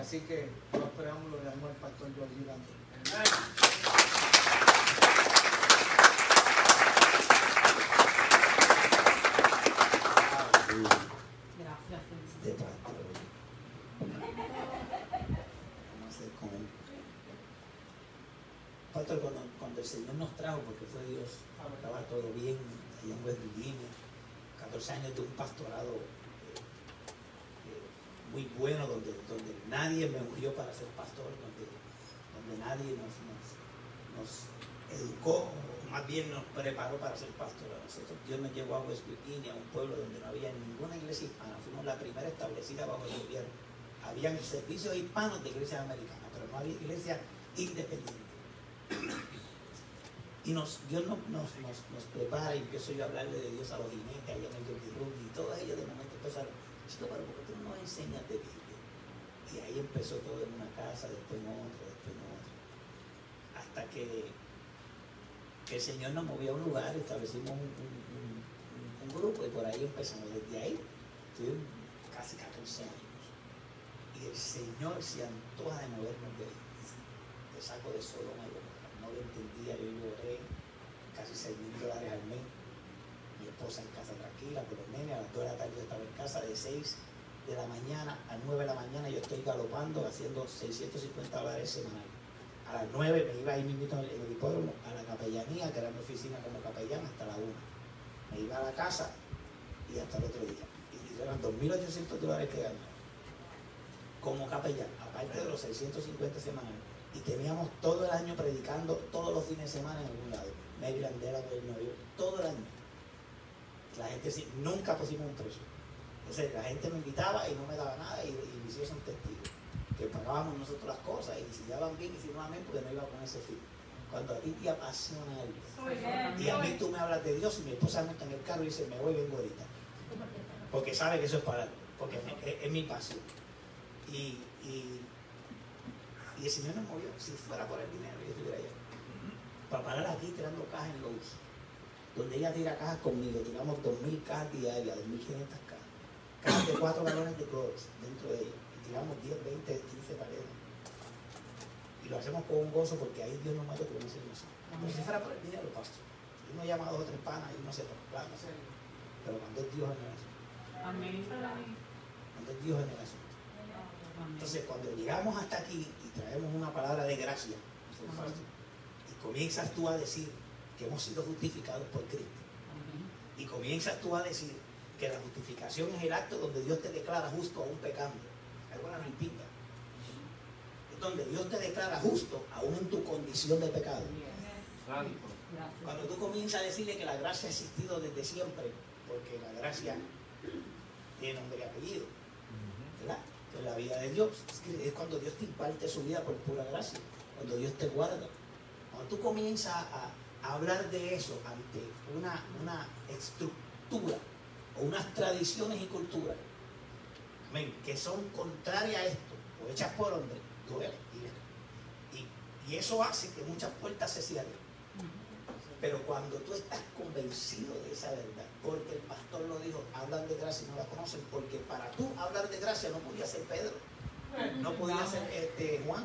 Así que, no esperamos lo dejamos al pastor Gigante. Gracias, pastor. Vamos a hacer con él. Pastor, cuando, cuando el Señor nos trajo, porque fue Dios, estaba todo bien allá en West Virginia, 14 años de un pastorado eh, eh, muy bueno, nadie me ungió para ser pastor, donde, nadie nos, educó, o más bien nos preparó para ser pastor. A nosotros Dios nos llevó a West Virginia, un pueblo donde no había ninguna iglesia hispana, fuimos la primera establecida bajo el gobierno. Habían servicios hispanos de iglesias americanas, pero no había iglesia independiente. Y Dios nos, prepara y empiezo yo a hablarle de Dios a los jinetes allá en el Yogi y todos ellos de momento empezaron, chico, pero ¿por qué tú no enseñas de Biblia? Y ahí empezó todo en una casa, después en otra, después en otra. Hasta que, que el Señor nos movió a un lugar, establecimos un, grupo y por ahí empezamos. Desde ahí casi 14 años. Y el Señor se antoja de movernos de ahí. Saco de Sodoma y. No lo entendía, yo lloré casi 6 mil dólares al mes. Mi esposa en casa tranquila, con los nenes, a las 2 de la tarde yo estaba en casa, de 6 de la mañana a 9 de la mañana yo estoy galopando, haciendo 650 dólares semanal. A las 9 me iba ahí mismo en el, hipódromo a la capellanía, que era mi oficina como capellán, hasta la 1. Me iba a la casa y hasta el otro día. Y eran 2.800 dólares que ganaba como capellán, aparte de los 650 semanales. Y teníamos todo el año predicando todos los fines de semana en algún lado. Maryland, Delaware, Nueva York, todo el año. La gente sí, nunca pusimos un precio. Entonces la gente me invitaba y no me daba nada y, y mis hijos son testigos. Que pagábamos nosotros las cosas y si daban bien y si no amén, porque no iba a ponerse fin. Cuando a ti te apasiona algo y a mí tú me hablas de Dios y mi esposa monta en el carro y dice, me voy, vengo ahorita. Porque sabe que eso es para algo, porque es, es- es mi pasión. Y, y, y el Señor nos movió. Si fuera por el dinero, yo estuviera allá. Para parar aquí tirando cajas en Lowe's. Donde ella tira cajas conmigo, tiramos 2.000 cajas diarias, 2.500 Cajas de 4 galones de cloro dentro de ellas. Y tiramos 10, 20, 15 paredes. Y lo hacemos con un gozo porque ahí Dios nos mata por una servicio. Pero si fuera por el dinero, pastor. Uno llama a dos o tres panas y uno se proclama. Pero cuando es Dios en el asunto. Amén. Cuando es Dios en el asunto. Entonces, cuando llegamos hasta aquí y traemos una palabra de gracia, y comienzas tú a decir que hemos sido justificados por Cristo, y comienzas tú a decir que la justificación es el acto donde Dios te declara justo aún pecando, alguna no impida, es donde Dios te declara justo aún en tu condición de pecado. Cuando tú comienzas a decirle que la gracia ha existido desde siempre, porque la gracia tiene nombre y apellido, ¿verdad? En la vida de Dios. Es, cuando Dios te imparte su vida por pura gracia, cuando Dios te guarda. Cuando tú comienzas a, a hablar de eso ante una, una estructura unas tradiciones y culturas amén, que son contrarias a esto, o hechas por hombres, duele. Y, y- eso hace que muchas puertas se cierren. Pero cuando tú estás convencido de esa verdad, porque el pastor lo dijo, hablan de gracia y no la conocen, porque para tú hablar de gracia no podía ser Pedro, no podía ser este, Juan,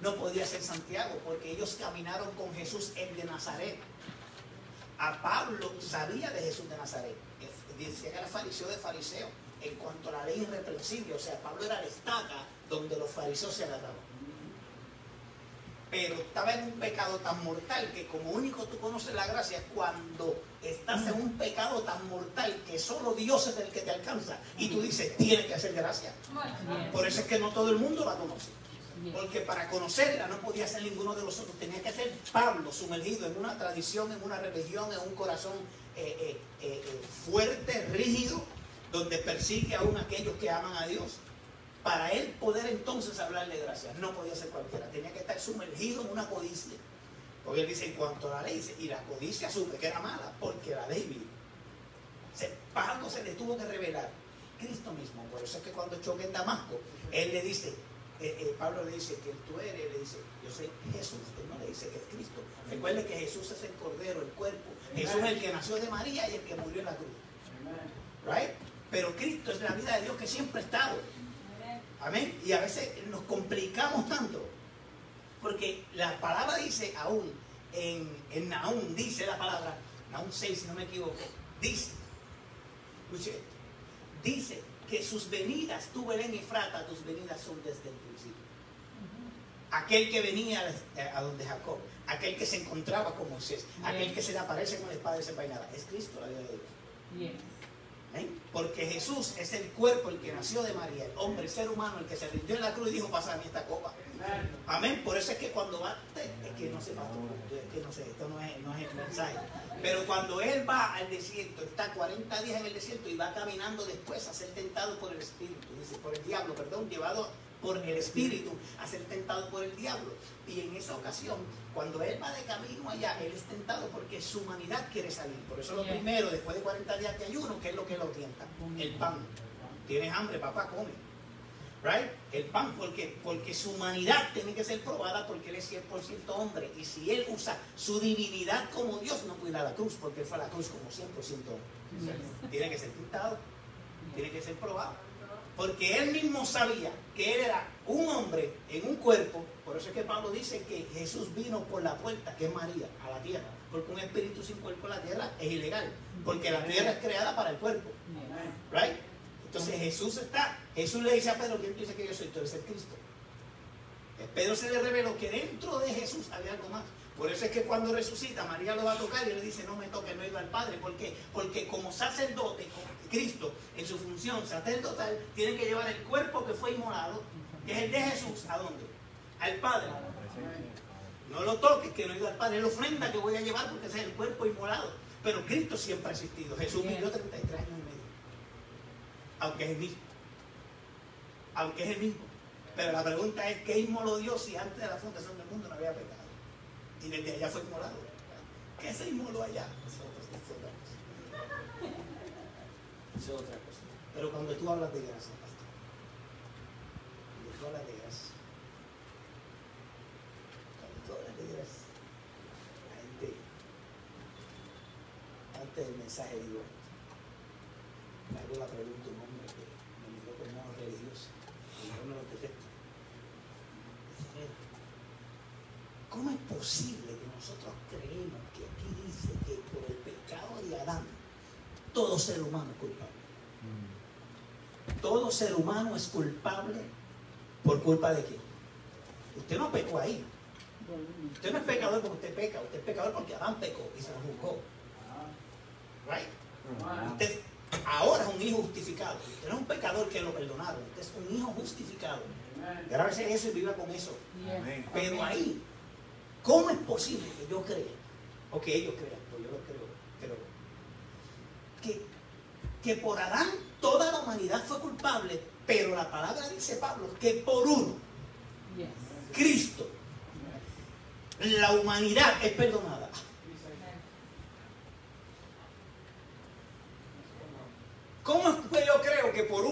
no podía ser Santiago, porque ellos caminaron con Jesús el de Nazaret. A Pablo sabía de Jesús de Nazaret, decía que era fariseo de fariseo, en cuanto a la ley irreprensible, o sea, Pablo era la estaca donde los fariseos se agarraban pero estaba en un pecado tan mortal que como único tú conoces la gracia es cuando estás en un pecado tan mortal que solo Dios es el que te alcanza y tú dices, tiene que hacer gracia. Por eso es que no todo el mundo la conoce. Porque para conocerla no podía ser ninguno de los otros. Tenía que ser Pablo sumergido en una tradición, en una religión, en un corazón eh, eh, eh, fuerte, rígido, donde persigue aún aquellos que aman a Dios. Para él poder entonces hablarle de gracia, no podía ser cualquiera. Tenía que estar sumergido en una codicia. Porque él dice, en cuanto a la ley, dice, y la codicia supe que era mala, porque la ley vino. Se, Pablo se le tuvo que revelar. Cristo mismo. Por eso es que cuando choque en Damasco, él le dice, eh, eh, Pablo le dice que tú eres, le dice, yo soy Jesús, él no le dice que es Cristo. Recuerde que Jesús es el cordero, el cuerpo. Jesús es el que nació de María y el que murió en la cruz. Right? Pero Cristo es la vida de Dios que siempre ha estado. Amén. Y a veces nos complicamos tanto. Porque la palabra dice aún, en, en dice la palabra, Nahum 6 si no me equivoco, dice, escuche dice que sus venidas, tú Belén y Frata, tus venidas son desde el principio. Aquel que venía a donde Jacob, aquel que se encontraba con Moisés, aquel que se le aparece con la espada desenvainada, es Cristo la vida de Dios. Porque Jesús es el cuerpo, el que nació de María, el hombre, el ser humano, el que se rindió en la cruz y dijo, pasa a esta copa. Amén. Por eso es que cuando va, es que no sé, es que no sé, esto no es, no es el mensaje. Pero cuando él va al desierto, está 40 días en el desierto y va caminando después a ser tentado por el Espíritu, dice, por el diablo, perdón, llevado por el Espíritu a ser tentado por el diablo. Y en esa ocasión, cuando él va de camino allá, él es tentado porque su humanidad quiere salir. Por eso lo primero, después de 40 días de ayuno, ¿qué es lo que lo tienta? El pan. Tienes hambre, papá, come. Right? El pan, porque, porque su humanidad tiene que ser probada porque él es 100% hombre. Y si él usa su divinidad como Dios, no puede ir a la cruz, porque él fue a la cruz como 100% hombre. Tiene que ser tentado, tiene que ser probado. Porque él mismo sabía que él era un hombre en un cuerpo. Por eso es que Pablo dice que Jesús vino por la puerta, que es María, a la tierra. Porque un espíritu sin cuerpo en la tierra es ilegal. Porque la tierra es creada para el cuerpo. Right? Entonces Jesús está, Jesús le dice a Pedro, ¿quién tú dices que yo soy? Tú eres el Cristo. Pedro se le reveló que dentro de Jesús había algo más. Por eso es que cuando resucita, María lo va a tocar y le dice, no me toque, no he ido al Padre. ¿Por qué? Porque como sacerdote, como Cristo, en su función sacerdotal, tiene que llevar el cuerpo que fue inmolado, que es el de Jesús, ¿a dónde? Al Padre. No lo toques, que no he ido al Padre. Es la ofrenda que voy a llevar porque ese es el cuerpo inmolado. Pero Cristo siempre ha existido. Jesús vivió 33 años y medio. Aunque es el mismo. Aunque es el mismo. Pero la pregunta es, ¿qué inmoló Dios si antes de la fundación del mundo no había pecado? Y desde allá fue inmolado. ¿Qué se inmoló allá? Eso es otra- cosa. Eso es otra cosa. Pero cuando tú hablas de gracia, pastor, cuando tú hablas de gracia, cuando tú hablas de gracia, la gente, antes del mensaje digo esto. Le hago la pregunta un hombre que me miró con ojos religiosos, y yo no lo detesto. Dice, "Mira, ¿Cómo es posible que nosotros creemos que aquí dice que por el pecado de Adán todo ser humano es culpable? Todo ser humano es culpable por culpa de quién? Usted no pecó ahí. Usted no es pecador porque usted peca, usted es pecador porque Adán pecó y se lo juzgó. Right? Usted ahora es un hijo justificado. Usted no es un pecador que lo perdonaron. Usted es un hijo justificado. Veces eso y viva con eso. Pero ahí, ¿cómo es posible que yo crea? O que ellos crean, pues yo lo creo, pero que, que por Adán toda la humanidad fue culpable, pero la palabra dice Pablo que por uno, Yes. Cristo, la humanidad es perdonada. ¿Cómo es que yo creo que por uno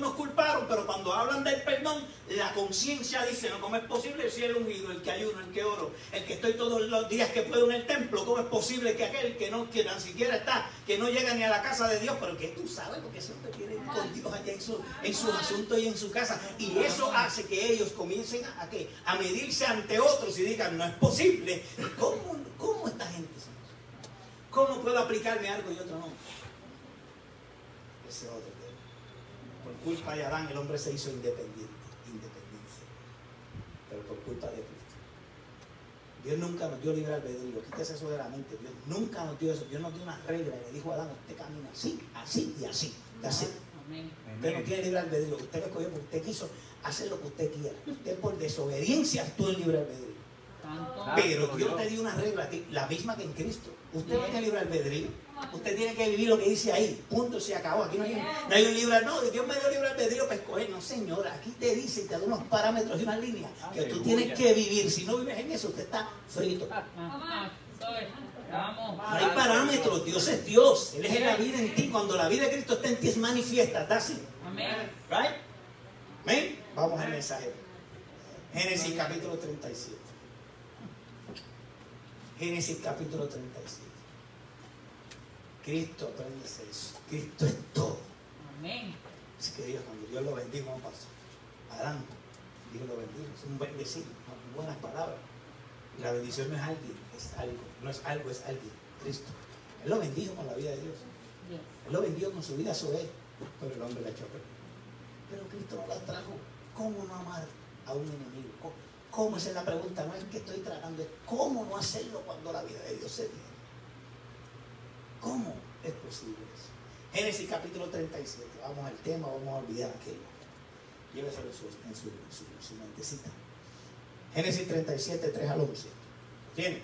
nos culparon, pero cuando hablan del perdón, la conciencia dice, no, ¿cómo es posible si el ungido, el que ayuno, el que oro, el que estoy todos los días que puedo en el templo, ¿cómo es posible que aquel que no, que ni siquiera está, que no llega ni a la casa de Dios, pero que tú sabes porque siempre tiene con Dios allá en, su, en sus asuntos y en su casa? Y eso hace que ellos comiencen a, ¿a qué? a medirse ante otros y digan, no es posible. ¿Cómo, cómo esta gente? ¿Cómo puedo aplicarme algo y otro no? Ese es otro. Por culpa de Adán el hombre se hizo independiente, independencia. Pero por culpa de Cristo. Dios nunca nos dio libre albedrío, quítese eso de la mente. Dios nunca nos dio eso. Dios nos dio una regla y le dijo a Adán, usted camina así, así y así. Así. Usted no tiene libre albedrío. Usted lo escogió porque usted quiso hacer lo que usted quiera. Usted por desobediencia actuó en libre albedrío. Pero Dios te dio una regla, a ti, la misma que en Cristo. Usted no tiene libre albedrío. Usted tiene que vivir lo que dice ahí. Punto, se acabó. Aquí no hay, no hay un libre No, Dios me dio libre albedrío para escoger. No, señora. Aquí te dice, te da unos parámetros y una línea que tú tienes que vivir. Si no vives en eso, usted está frito. Soy. Vamos. No hay parámetros. Dios es Dios. Él es la vida en ti. Cuando la vida de Cristo está en ti, es manifiesta. Está así. Amén. Right? ¿Ven? Vamos al mensaje. Génesis capítulo 37. Génesis capítulo 37. Cristo, apréndese eso. Cristo es todo. Amén. Así que Dios, cuando Dios lo bendiga, a pasar. Adán, Dios lo bendiga, es un bendecir, ¿no? buenas palabras. Y la bendición no es alguien, es algo, no es algo, es alguien, Cristo. Él lo bendijo con la vida de Dios. Yes. Él lo vendió con su vida sobre pero el hombre la echó. Pero Cristo no la trajo. ¿Cómo no amar a un enemigo? ¿Cómo, cómo? Esa es la pregunta. No es que estoy tratando, es cómo no hacerlo cuando la vida de Dios se. ¿Cómo es posible eso? Génesis capítulo 37. Vamos al tema, vamos a olvidar aquello. Lléveselo en su, en su, en su, en su mentecita. Génesis 37, 3 al 11. ¿Tiene?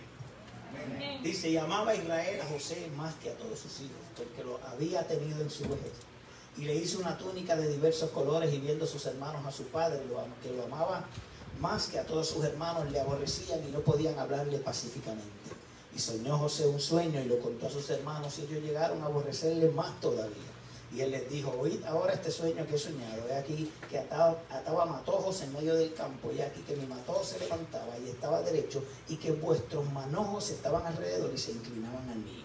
Dice, y amaba a Israel a José más que a todos sus hijos, porque lo había tenido en su vejez. Y le hizo una túnica de diversos colores y viendo sus hermanos a su padre, que lo amaba más que a todos sus hermanos, le aborrecían y no podían hablarle pacíficamente. Y soñó José un sueño y lo contó a sus hermanos y ellos llegaron a aborrecerle más todavía. Y él les dijo, oíd ahora este sueño que he soñado. He aquí que ataba, ataba matojos en medio del campo. Y aquí que mi matojo se levantaba y estaba derecho y que vuestros manojos estaban alrededor y se inclinaban a mí.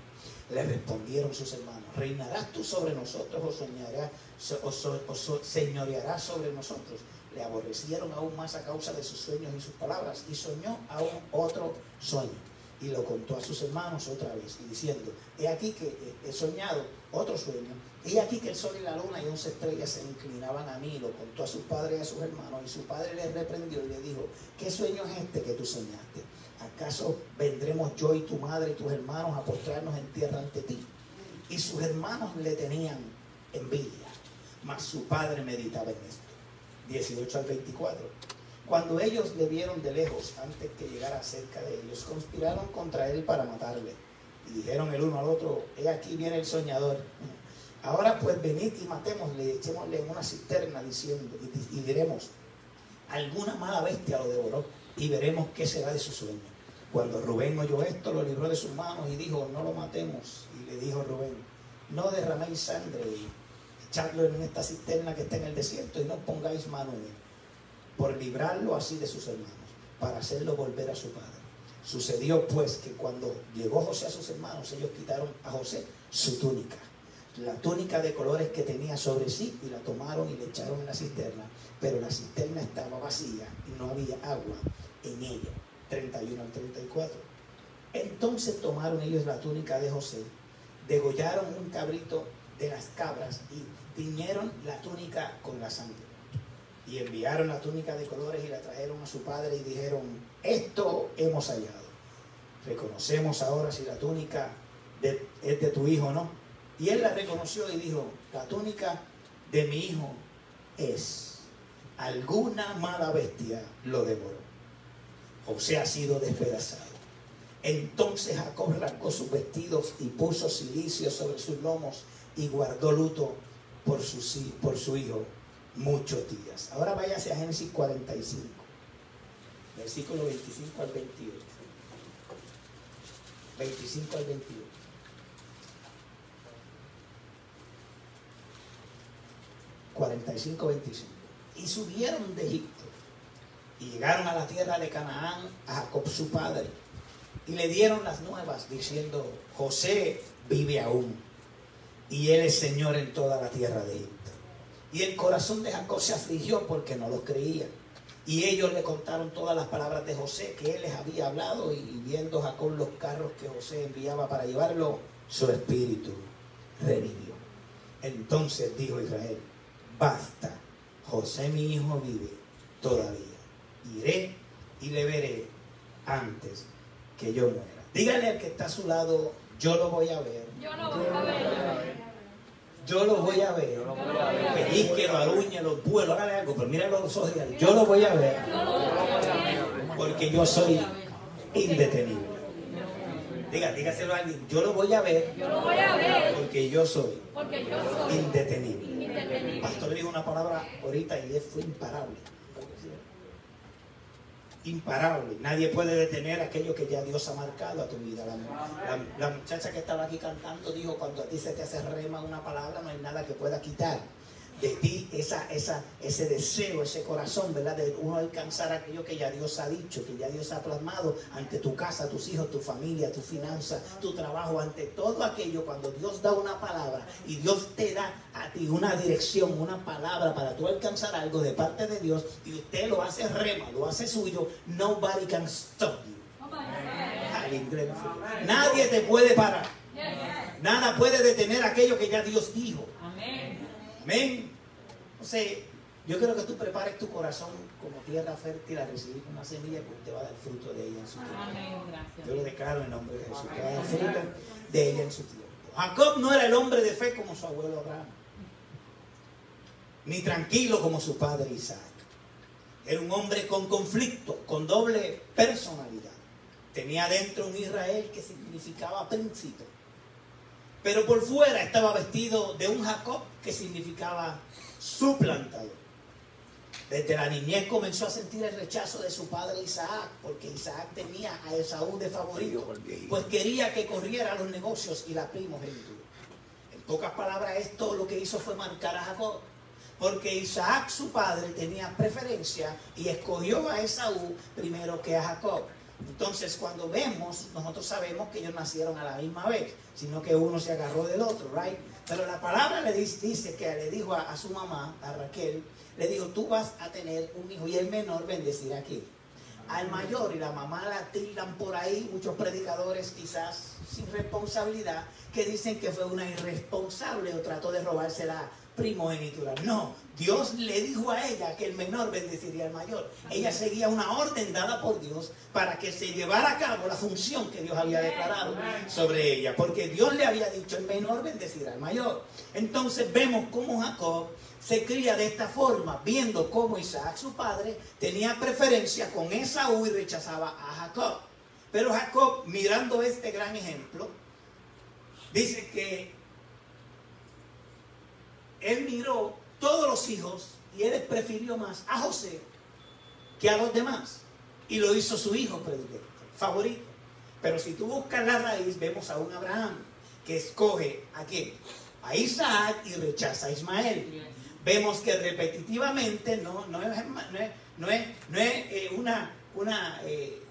Le respondieron sus hermanos, ¿reinarás tú sobre nosotros o, soñarás, so- o señorearás sobre nosotros? Le aborrecieron aún más a causa de sus sueños y sus palabras y soñó aún otro sueño y lo contó a sus hermanos otra vez y diciendo, he aquí que he soñado otro sueño, he aquí que el sol y la luna y once estrellas se inclinaban a mí, lo contó a su padre y a sus hermanos y su padre le reprendió y le dijo, ¿qué sueño es este que tú soñaste? ¿Acaso vendremos yo y tu madre y tus hermanos a postrarnos en tierra ante ti? Y sus hermanos le tenían envidia, mas su padre meditaba en esto. 18 al 24. Cuando ellos le vieron de lejos, antes que llegara cerca de ellos, conspiraron contra él para matarle. Y dijeron el uno al otro, he aquí viene el soñador. Ahora pues venid y matémosle, echémosle en una cisterna diciendo, y, y diremos, alguna mala bestia lo devoró y veremos qué será de su sueño. Cuando Rubén oyó esto, lo libró de sus manos y dijo, no lo matemos. Y le dijo Rubén, no derraméis sangre y echadlo en esta cisterna que está en el desierto y no pongáis mano en él, por librarlo así de sus hermanos, para hacerlo volver a su padre. Sucedió pues que cuando llegó José a sus hermanos, ellos quitaron a José su túnica, la túnica de colores que tenía sobre sí, y la tomaron y le echaron en la cisterna, pero la cisterna estaba vacía y no había agua en ella. 31 al 34. Entonces tomaron ellos la túnica de José, degollaron un cabrito de las cabras y tiñeron la túnica con la sangre. Y enviaron la túnica de colores y la trajeron a su padre y dijeron, esto hemos hallado. Reconocemos ahora si la túnica de- es de tu hijo o no. Y él la reconoció y dijo, la túnica de mi hijo es. Alguna mala bestia lo devoró. José ha sido despedazado. Entonces Jacob arrancó sus vestidos y puso silicio sobre sus lomos y guardó luto por su, por su hijo muchos días. Ahora váyase a Génesis 45, versículo 25 al 28. 25 al 28. ...45, 25... ...y subieron de Egipto... ...y llegaron a la tierra de Canaán... ...a Jacob su padre... ...y le dieron las nuevas... ...diciendo... ...José vive aún... ...y él es señor en toda la tierra de Egipto... ...y el corazón de Jacob se afligió... ...porque no lo creían... Y ellos le contaron todas las palabras de José que él les había hablado y viendo Jacob los carros que José enviaba para llevarlo, su espíritu revivió. Entonces dijo Israel, basta, José mi hijo vive todavía. Iré y le veré antes que yo muera. Dígale al que está a su lado, yo lo voy a ver. Yo lo voy a ver. Yo lo voy a ver. Pellizquelo, arúñelo, vuelo, hágale algo, pero míralo los ojos y yo lo voy a ver. Porque yo soy indetenible. Diga, dígaselo a alguien, yo lo voy a ver Yo lo voy a ver. porque yo soy indetenible. El pastor dijo una palabra ahorita y él fue imparable. Imparable. Nadie puede detener aquello que ya Dios ha marcado a tu vida. La, la- muchacha que estaba aquí cantando dijo, cuando a ti se te hace rema una palabra, no hay nada que pueda quitar. De ti esa, esa, ese deseo, ese corazón, ¿verdad? De uno alcanzar aquello que ya Dios ha dicho, que ya Dios ha plasmado ante tu casa, tus hijos, tu familia, tu finanza, tu trabajo, ante todo aquello, cuando Dios da una palabra y Dios te da a ti una dirección, una palabra para tú alcanzar algo de parte de Dios y usted lo hace rema, lo hace suyo, nobody can stop you. Nadie te puede parar. Nada puede detener aquello que ya Dios dijo. Amén. Entonces, yo quiero que tú prepares tu corazón como tierra fértil a recibir una semilla que usted va a dar fruto de ella en su tiempo. Amén. Yo lo declaro en nombre de Jesús, que va a dar fruto de ella en su tiempo. Jacob no era el hombre de fe como su abuelo Abraham, ni tranquilo como su padre Isaac. Era un hombre con conflicto, con doble personalidad. Tenía dentro un Israel que significaba príncipe. Pero por fuera estaba vestido de un Jacob que significaba suplantador. Desde la niñez comenzó a sentir el rechazo de su padre Isaac, porque Isaac tenía a Esaú de favorito, pues quería que corriera los negocios y la primogenitura. En pocas palabras, esto lo que hizo fue marcar a Jacob, porque Isaac, su padre, tenía preferencia y escogió a Esaú primero que a Jacob. Entonces, cuando vemos, nosotros sabemos que ellos nacieron a la misma vez, sino que uno se agarró del otro, right? Pero la palabra le dice, dice que le dijo a, a su mamá, a Raquel, le dijo, tú vas a tener un hijo y el menor bendecirá aquí. Al mayor y la mamá la tildan por ahí, muchos predicadores quizás sin responsabilidad, que dicen que fue una irresponsable o trató de robarse la primogenitura. No, Dios le dijo a ella que el menor bendeciría al mayor. Ella seguía una orden dada por Dios para que se llevara a cabo la función que Dios había declarado sobre ella, porque Dios le había dicho el menor bendecirá al mayor. Entonces vemos cómo Jacob se cría de esta forma, viendo cómo Isaac, su padre, tenía preferencia con Esaú y rechazaba a Jacob. Pero Jacob, mirando este gran ejemplo, dice que él miró todos los hijos y él prefirió más a José que a los demás. Y lo hizo su hijo predilecto, favorito. Pero si tú buscas la raíz, vemos a un Abraham que escoge a quién? A Isaac y rechaza a Ismael. Vemos que repetitivamente no, no es, no es, no es, no es, eh, una, una eh,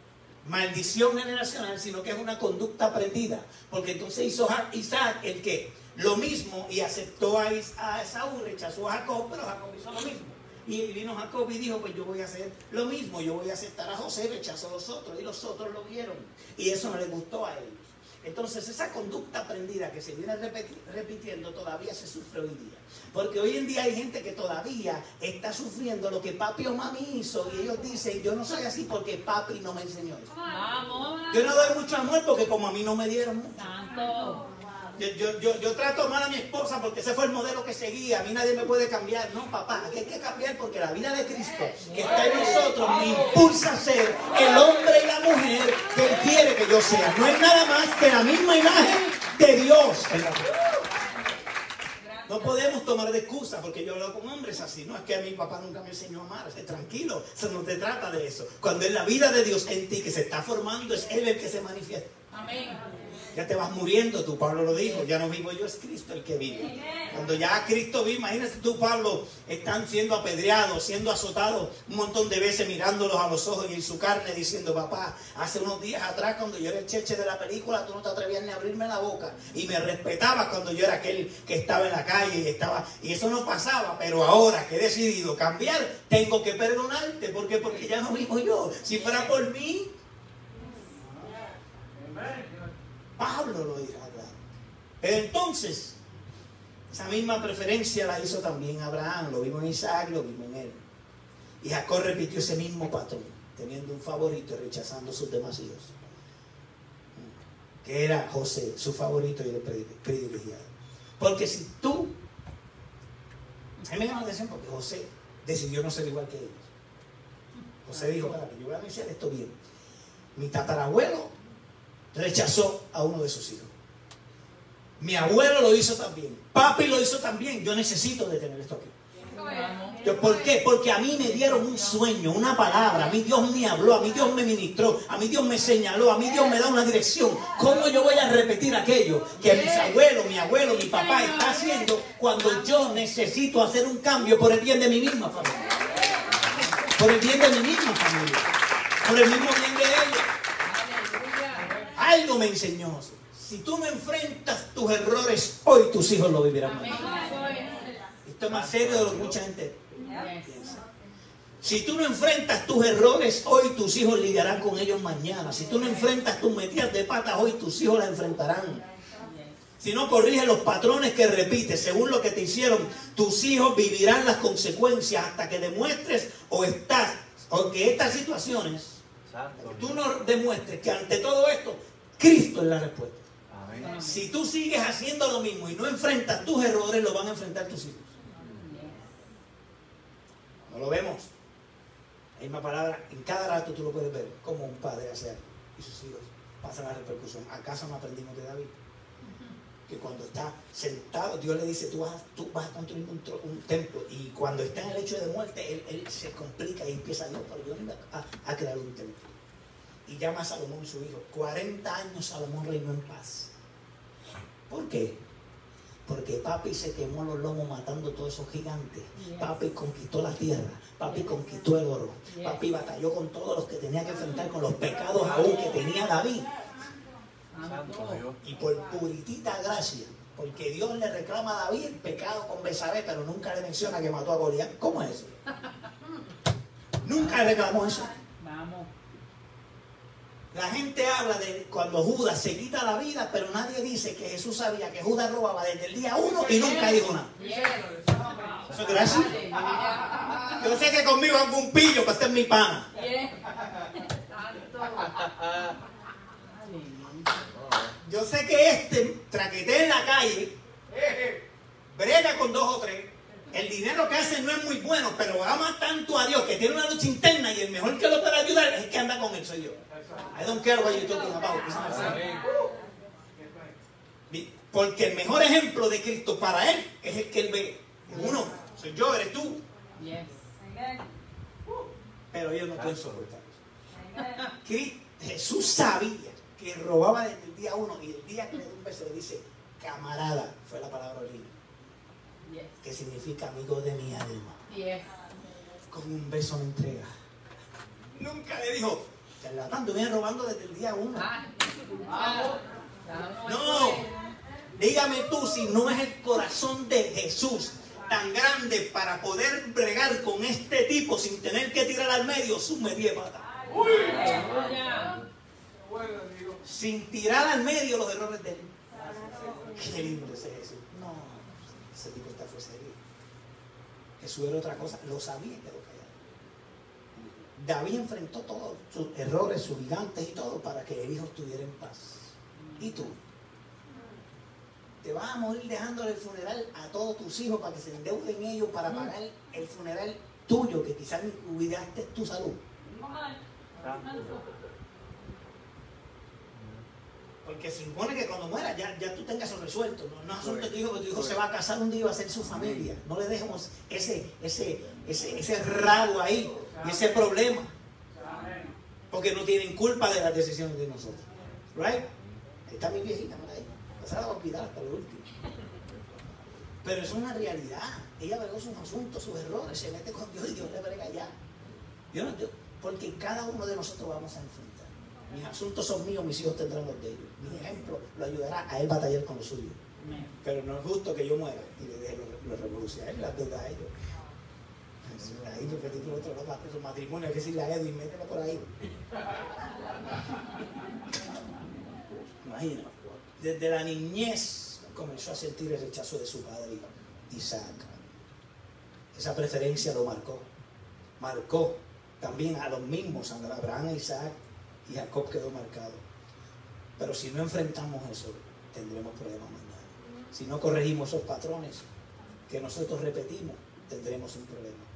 maldición generacional, sino que es una conducta aprendida. Porque entonces hizo Isaac el que lo mismo y aceptó a, Esaú, rechazó a Jacob, pero Jacob hizo lo mismo. Y vino Jacob y dijo, pues yo voy a hacer lo mismo, yo voy a aceptar a José, rechazó a los otros, y los otros lo vieron. Y eso no les gustó a ellos. Entonces esa conducta aprendida que se viene repitiendo todavía se sufre hoy día. Porque hoy en día hay gente que todavía está sufriendo lo que papi o mami hizo y ellos dicen, yo no soy así porque papi no me enseñó eso. Yo no doy mucho amor porque como a mí no me dieron mucho. Yo, yo, yo, trato mal a mi esposa porque ese fue el modelo que seguía. A mí nadie me puede cambiar. No, papá, aquí hay que cambiar porque la vida de Cristo que está en nosotros me impulsa a ser el hombre y la mujer que Él quiere que yo sea. No es nada más que la misma imagen de Dios. No podemos tomar de excusa porque yo hablo con hombres así. No es que a mi papá nunca me enseñó a amar. Tranquilo. Eso no te trata de eso. Cuando es la vida de Dios en ti que se está formando, es Él el que se manifiesta. Amén. Ya te vas muriendo, tú Pablo lo dijo, ya no vivo yo, es Cristo el que vive. Cuando ya Cristo vive, imagínate tú Pablo, están siendo apedreados, siendo azotados un montón de veces mirándolos a los ojos y en su carne diciendo, papá, hace unos días atrás cuando yo era el cheche de la película, tú no te atrevías ni a abrirme la boca y me respetabas cuando yo era aquel que estaba en la calle y estaba, y eso no pasaba, pero ahora que he decidido cambiar, tengo que perdonarte, ¿por qué? Porque ya no vivo yo, si fuera por mí, Pablo lo dirá, claro. Pero entonces, esa misma preferencia la hizo también Abraham, lo vimos en Isaac, lo vimos en él. Y Jacob repitió ese mismo patrón, teniendo un favorito y rechazando sus demás hijos. Que era José, su favorito y el privilegiado. Porque si tú, a mí me llama la atención porque José decidió no ser igual que ellos. José dijo, para yo voy a iniciar esto bien. Mi tatarabuelo rechazó a uno de sus hijos. Mi abuelo lo hizo también. Papi lo hizo también. Yo necesito detener esto aquí. Yo, ¿Por qué? Porque a mí me dieron un sueño, una palabra, a mí Dios me habló, a mí Dios me ministró, a mí Dios me señaló, a mí Dios me da una dirección. ¿Cómo yo voy a repetir aquello que mis abuelos, mi abuelo, mi papá está haciendo cuando yo necesito hacer un cambio por el bien de mi misma familia? Por el bien de mi misma familia, por el mismo bien de ellos. Algo me enseñó. Si tú no enfrentas tus errores, hoy tus hijos lo vivirán mañana. Esto es más serio de lo que mucha gente piensa. Si tú no enfrentas tus errores, hoy tus hijos lidiarán con ellos mañana. Si tú no enfrentas tus metidas de patas, hoy tus hijos las enfrentarán. Si no corriges los patrones que repites según lo que te hicieron, tus hijos vivirán las consecuencias hasta que demuestres o estás, o que estas situaciones, tú no demuestres que ante todo esto, Cristo es la respuesta. Amén. Si tú sigues haciendo lo mismo y no enfrentas tus errores, lo van a enfrentar tus hijos. No lo vemos. La misma palabra, en cada rato tú lo puedes ver, como un padre hace algo y sus hijos pasan la repercusión. ¿Acaso no aprendimos de David? Que cuando está sentado, Dios le dice, tú vas, tú vas a construir un, templo. Y cuando está en el hecho de muerte, él, él se complica y empieza, no, pero yo no iba a, a crear un templo. Y llama a Salomón su hijo. 40 años Salomón reinó en paz. ¿Por qué? Porque papi se quemó los lomos matando todos esos gigantes. Yes. Papi conquistó la tierra. Papi conquistó el oro. Yes. Papi batalló con todos los que tenía que enfrentar, con los pecados aún que tenía David. Y por puritita gracia, porque Dios le reclama a David el pecado con Besabé, pero nunca le menciona que mató a Goliat. ¿Cómo es eso? Nunca le reclamó eso. La gente habla de cuando Judas se quita la vida, pero nadie dice que Jesús sabía que Judas robaba desde el día uno y nunca dijo nada. Eso es gracia. Yo sé que conmigo hago un pillo, este es mi pana. Yo sé que este traquetea en la calle, brega con dos o tres. El dinero que hace no es muy bueno, pero ama tanto a Dios que tiene una lucha interna y el mejor que lo puede ayudar es el que anda con él, soy yo. I don't care what you're talking about. Porque el mejor ejemplo de Cristo para él es el que él ve. Es uno, soy yo, eres tú. Pero ellos no pueden soportar eso. Jesús sabía que robaba desde el día uno y el día que le dio un beso le dice, camarada, fue la palabra original, que significa amigo de mi alma. Con un beso me entrega. Nunca le dijo, charlatán, tú vienes robando desde el día uno. Ah. No, dígame tú si no es el corazón de Jesús tan grande para poder bregar con este tipo sin tener que tirar al medio sus. Aleluya. Sin tirar al medio los errores de él. Qué lindo ese Jesús. No, ese tipo está fue serio. Jesús era otra cosa, lo sabía callado. David enfrentó todos sus errores, sus gigantes y todo para que el hijo estuviera en paz. ¿Y tú? Te vas a morir dejándole el funeral a todos tus hijos para que se endeuden ellos para pagar el funeral tuyo, que quizás cuidaste tu salud. Porque se supone que cuando muera ya, ya tú tengas eso resuelto. No, no asunto de tu hijo, que tu hijo se va a casar un día y va a ser su familia. No le dejemos ese, ese, ese, ese rabo ahí y ese problema. Porque no tienen culpa de las decisiones de nosotros. Right? Ahí está mi viejita, mira ahí. Esa la va a olvidar hasta lo último. Pero es una realidad. Ella bregó sus asuntos, sus errores, se mete con Dios y Dios le brega ya. Yo no, yo- porque cada uno de nosotros vamos a enfrentar. Mis asuntos son míos, mis hijos tendrán los de ellos. Mi ejemplo lo ayudará a él batallar con los suyos. Pero no es justo que yo muera y le deje los, los revolucionarios las deudas a ellos. Ahí me pedí otro lado, su matrimonio, que decirle a Edwin, mételo por ahí. Imagina, desde la niñez comenzó a sentir el rechazo de su padre Isaac. Esa preferencia lo marcó. Marcó también a los mismos, a Abraham, Isaac y Jacob quedó marcado. Pero si no enfrentamos eso, tendremos problemas mañana. Si no corregimos esos patrones que nosotros repetimos, tendremos un problema.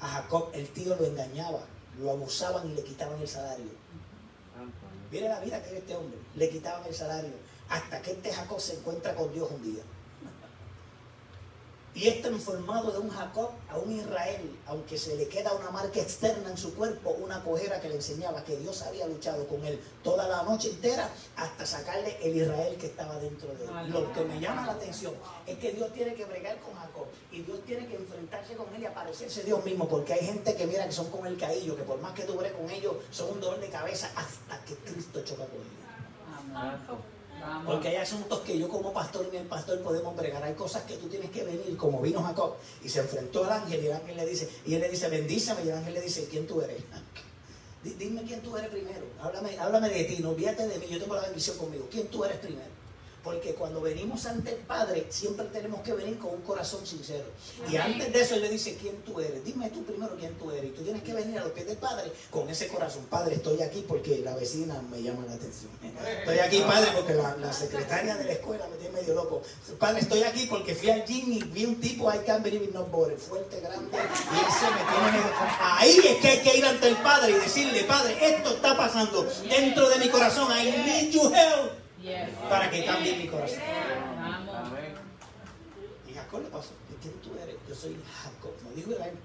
A Jacob el tío lo engañaba, lo abusaban y le quitaban el salario. Dios. Mire la vida que vive este hombre. Le quitaban el salario. Hasta que este Jacob se encuentra con Dios un día. Y este informado de un Jacob a un Israel, aunque se le queda una marca externa en su cuerpo, una cojera que le enseñaba que Dios había luchado con él toda la noche entera hasta sacarle el Israel que estaba dentro de él. Lo que me llama la atención es que Dios tiene que bregar con Jacob y Dios tiene que enfrentarse con él y aparecerse Dios mismo, porque hay gente que mira que son como el caillo, que por más que tú bregues con ellos, son un dolor de cabeza hasta que Cristo choca con ellos. Porque hay asuntos que yo como pastor y el pastor podemos bregar. Hay cosas que tú tienes que venir, como vino Jacob y se enfrentó al ángel y el ángel le dice, y él le dice, bendíceme, y el ángel le dice, ¿quién tú eres? Di- Dime quién tú eres primero. Háblame, háblame de ti, no olvídate de mí, yo tengo la bendición conmigo. ¿Quién tú eres primero? Porque cuando venimos ante el Padre, siempre tenemos que venir con un corazón sincero. Y antes de eso, Él le dice, ¿quién tú eres? Dime tú primero quién tú eres. Y tú tienes que venir a lo que es del Padre con ese corazón. Padre, estoy aquí porque la vecina me llama la atención. Estoy aquí, Padre, porque la, la secretaria de la escuela me tiene medio loco. Padre, estoy aquí porque fui al gym y vi un tipo, I can't believe it, no bother, fuerte, grande, y él se me tiene medio... Ahí es que hay que ir ante el Padre y decirle, Padre, esto está pasando dentro de mi corazón. I need you help. Para que cambie mi corazón. Y Jacob le pasó, ¿de quién tú eres? Yo soy Jacob, no dijo Israel.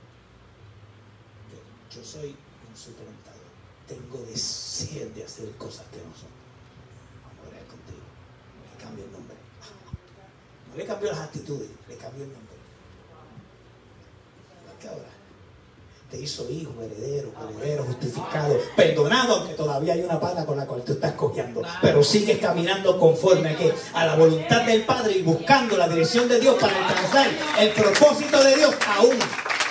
Yo, soy un suplementador. Tengo deseo de hacer cosas que no son. Vamos a orar contigo. Le cambio el nombre. No le cambió las actitudes, le cambió el nombre. ¿Para qué ahora? Hizo hijo, heredero, heredero, justificado, perdonado, aunque todavía hay una pala con la cual tú estás cojeando. Pero sigues caminando conforme a, que, a la voluntad del Padre y buscando la dirección de Dios para alcanzar el propósito de Dios aún.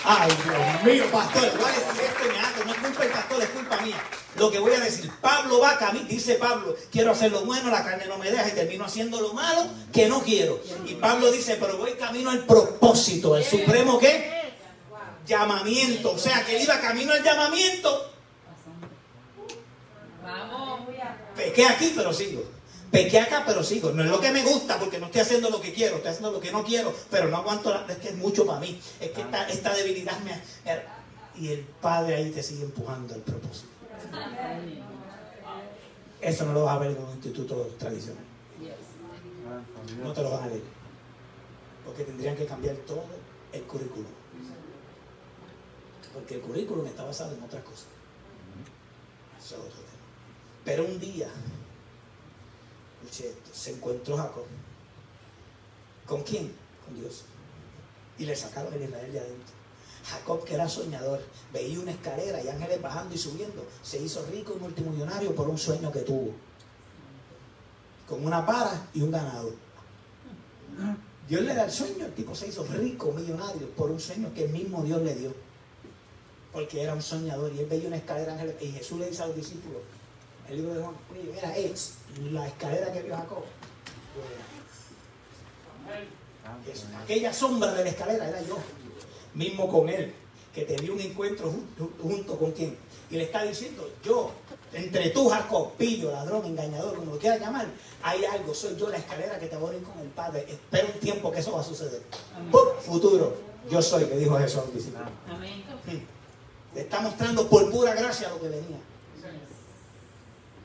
Ay, Dios mío, pastor, voy a decir esto me hago. No es culpa del pastor, es culpa mía. Lo que voy a decir, Pablo va a caminar, dice Pablo, quiero hacer lo bueno, la carne no me deja y termino haciendo lo malo que no quiero. Y Pablo dice, pero voy camino al propósito, el supremo qué? Llamamiento. O sea, que él iba camino al llamamiento. Vamos. Pequé aquí, pero sigo. Pequé acá, pero sigo. No es lo que me gusta porque no estoy haciendo lo que quiero, estoy haciendo lo que no quiero, pero no aguanto. La, es que es mucho para mí. Es que esta, esta debilidad me. Y el Padre ahí te sigue empujando al propósito. Eso no lo vas a ver en un instituto tradicional. No te lo van a leer. Porque tendrían que cambiar todo el currículum. Porque el currículum está basado en otras cosas. Eso es otro tema. Pero un día, se encontró Jacob. ¿Con quién? Con Dios. Y le sacaron el Israel de adentro. Jacob, que era soñador, veía una escalera y ángeles bajando y subiendo. Se hizo rico y multimillonario por un sueño que tuvo. Con una para y un ganado. Dios le da el sueño, el tipo se hizo rico, millonario, por un sueño que el mismo Dios le dio. Porque era un soñador y él veía una escalera. Y Jesús le dice a los discípulos, el libro de Juan, "Oye, mira, es la escalera que vio Jacob. Aquella sombra de la escalera era yo, mismo con él, que tenía un encuentro ju- junto con quien. Y le está diciendo, yo, entre tú, Jacob, pillo, ladrón, engañador, como lo quieras llamar, hay algo, soy yo la escalera que te voy a unir con el Padre. Espera un tiempo que eso va a suceder. ¡Pum! Futuro, yo soy, que dijo Jesús a los discípulos. Amén. Le está mostrando por pura gracia lo que venía.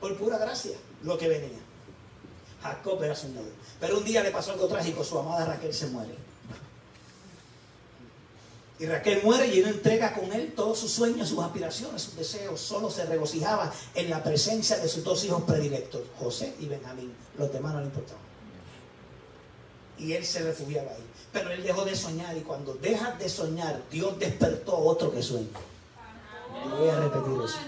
Por pura gracia lo que venía. Jacob era soñador. Pero un día le pasó algo trágico. Su amada Raquel se muere. Y Raquel muere y él entrega con él todos sus sueños, sus aspiraciones, sus deseos. Solo se regocijaba en la presencia de sus dos hijos predilectos, José y Benjamín. Los demás no le importaban. Y él se refugiaba ahí. Pero él dejó de soñar y cuando dejas de soñar, Dios despertó otro que sueña. Yo voy a repetir eso.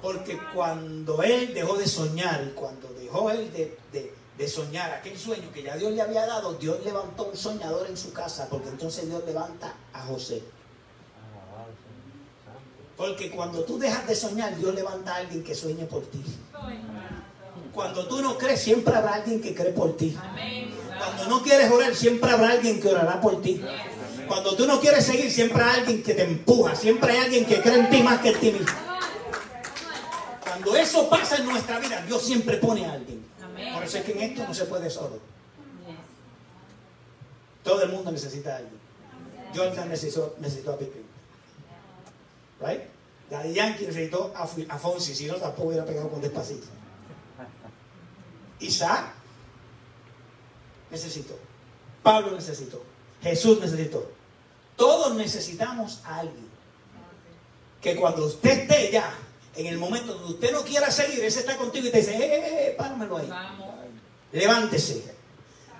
Porque cuando él dejó de soñar y cuando dejó él de, de- de soñar aquel sueño que ya Dios le había dado, Dios levantó un soñador en su casa, porque entonces Dios levanta a José. Porque cuando tú dejas de soñar, Dios levanta a alguien que sueñe por ti. Cuando tú no crees, siempre habrá alguien que cree por ti. Cuando no quieres orar, siempre habrá alguien que orará por ti. Cuando tú no quieres seguir, siempre hay alguien que te empuja. Siempre hay alguien que cree en ti más que en ti mismo. Cuando eso pasa en nuestra vida, Dios siempre pone a alguien. Por eso es que en esto no se puede solo. Todo el mundo necesita a alguien. Jordan necesitó, necesitó a Pippin. Right? Daddy Yankee necesitó a, a Fonsi, si no tampoco hubiera pegado con despacito. Isaac necesitó. Pablo necesitó. Jesús necesitó. Todos necesitamos a alguien. Que cuando usted esté ya, en el momento donde usted no quiera seguir, ese está contigo y te dice, eh, eh, eh, páramelo ahí. Vamos. Levántese.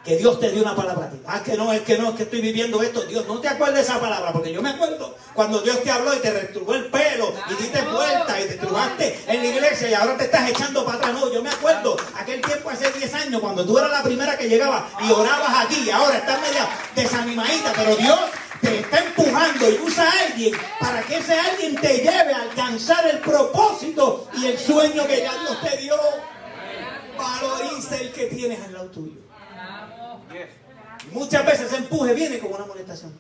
Que Dios te dio una palabra a ti. Ah, que no, es que no, es que estoy viviendo esto. Dios, no te acuerdes de esa palabra, porque yo me acuerdo cuando Dios te habló y te restrugó el pelo y diste vuelta y te trujaste en la iglesia y ahora te estás echando para atrás. No, yo me acuerdo aquel tiempo hace 10 años cuando tú eras la primera que llegaba y orabas aquí y ahora estás media desanimadita, pero Dios te está empujando y usa a alguien para que ese alguien te lleve a alcanzar el propósito y el sueño que ya Dios te dio. Valoriza el que tienes al lado tuyo. Y muchas veces ese empuje viene con una molestación.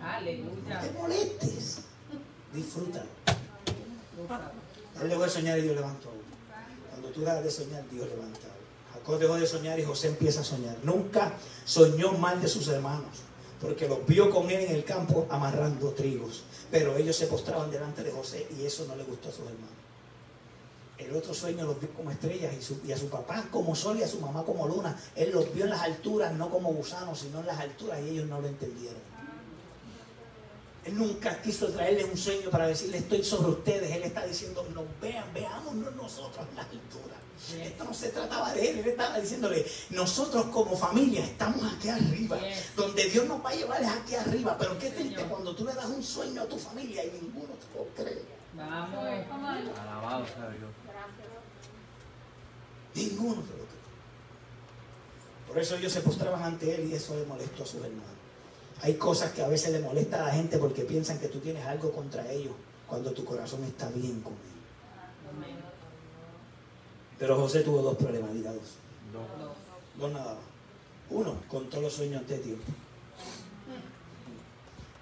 No te molestes. Disfrútalo. Él dejó de soñar y Dios levantó a uno. Cuando tú dejas de soñar, Dios levanta a. Jacob dejó de soñar y José empieza a soñar. Nunca soñó mal de sus hermanos, porque los vio con él en el campo amarrando trigos. Pero ellos se postraban delante de José y eso no le gustó a sus hermanos. El otro sueño los vio como estrellas y, a su papá como sol y a su mamá como luna. Él los vio en las alturas, no como gusanos, sino en las alturas y ellos no lo entendieron. Él nunca quiso traerles un sueño para decirle estoy sobre ustedes. Él está diciendo, nos vean, veámonos nosotros en las alturas. Esto no se trataba de él, él estaba diciéndole, nosotros como familia estamos aquí arriba, Yes. donde Dios nos va a llevar es aquí arriba. Pero qué triste Señor. cuando tú le das un sueño a tu familia y ninguno te lo cree. Vamos. Alabado sea Dios. Ninguno te lo cree. Por eso ellos se postraban ante él y eso le molestó a sus hermanos. Hay cosas que a veces le molesta a la gente porque piensan que tú tienes algo contra ellos cuando tu corazón está bien con ellos. Pero José tuvo dos problemas, diga dos. Dos. Dos nada más. Uno, contó los sueños antes de tiempo.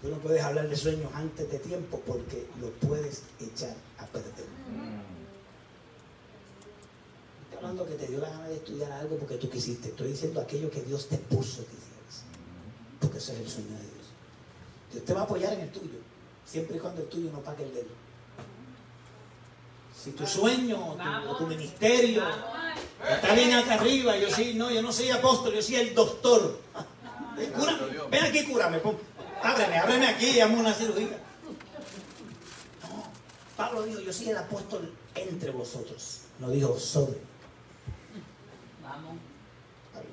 Tú no puedes hablar de sueños antes de tiempo porque los puedes echar a perder. Estoy hablando que te dio la gana de estudiar algo porque tú quisiste. Estoy diciendo aquello que Dios te puso hicieras. Porque ese es el sueño de Dios. Dios te va a apoyar en el tuyo, siempre y cuando el tuyo no pague el de él. Si tu sueño, o tu ministerio está bien acá arriba, yo sí, no, yo no soy apóstol, yo soy el doctor. Ven, cura- ven aquí, cúrame, ábreme, ábreme aquí hazme una cirugía. No, Pablo dijo, yo soy el apóstol entre vosotros. No dijo sobre. Vamos.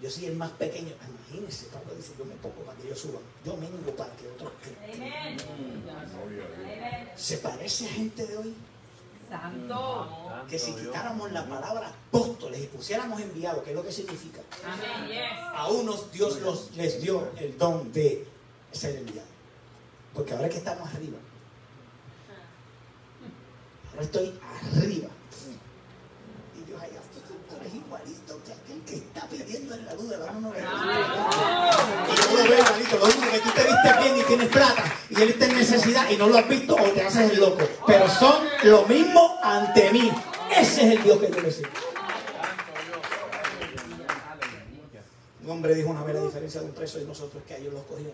Yo soy el más pequeño. Imagínense, Pablo dice, yo me pongo para que ellos suban. Yo mengo para que otros crezcan. ¿Se parece a gente de hoy? Santo. Que si quitáramos la palabra apóstoles y pusiéramos enviados, que es lo que significa, Amén. A unos Dios los, les dio el don de ser enviado. Porque ahora que estamos arriba, ahora estoy arriba. Que está pidiendo en la duda, la mano no le Y yo lo veo igualito, lo único que tú te viste bien y tienes plata, y él está en necesidad y no lo has visto o te haces el loco. Pero son lo mismo ante mí. Ese es el Dios que yo le. Un hombre dijo una vez la diferencia de un preso y nosotros es que a ellos los cogieron.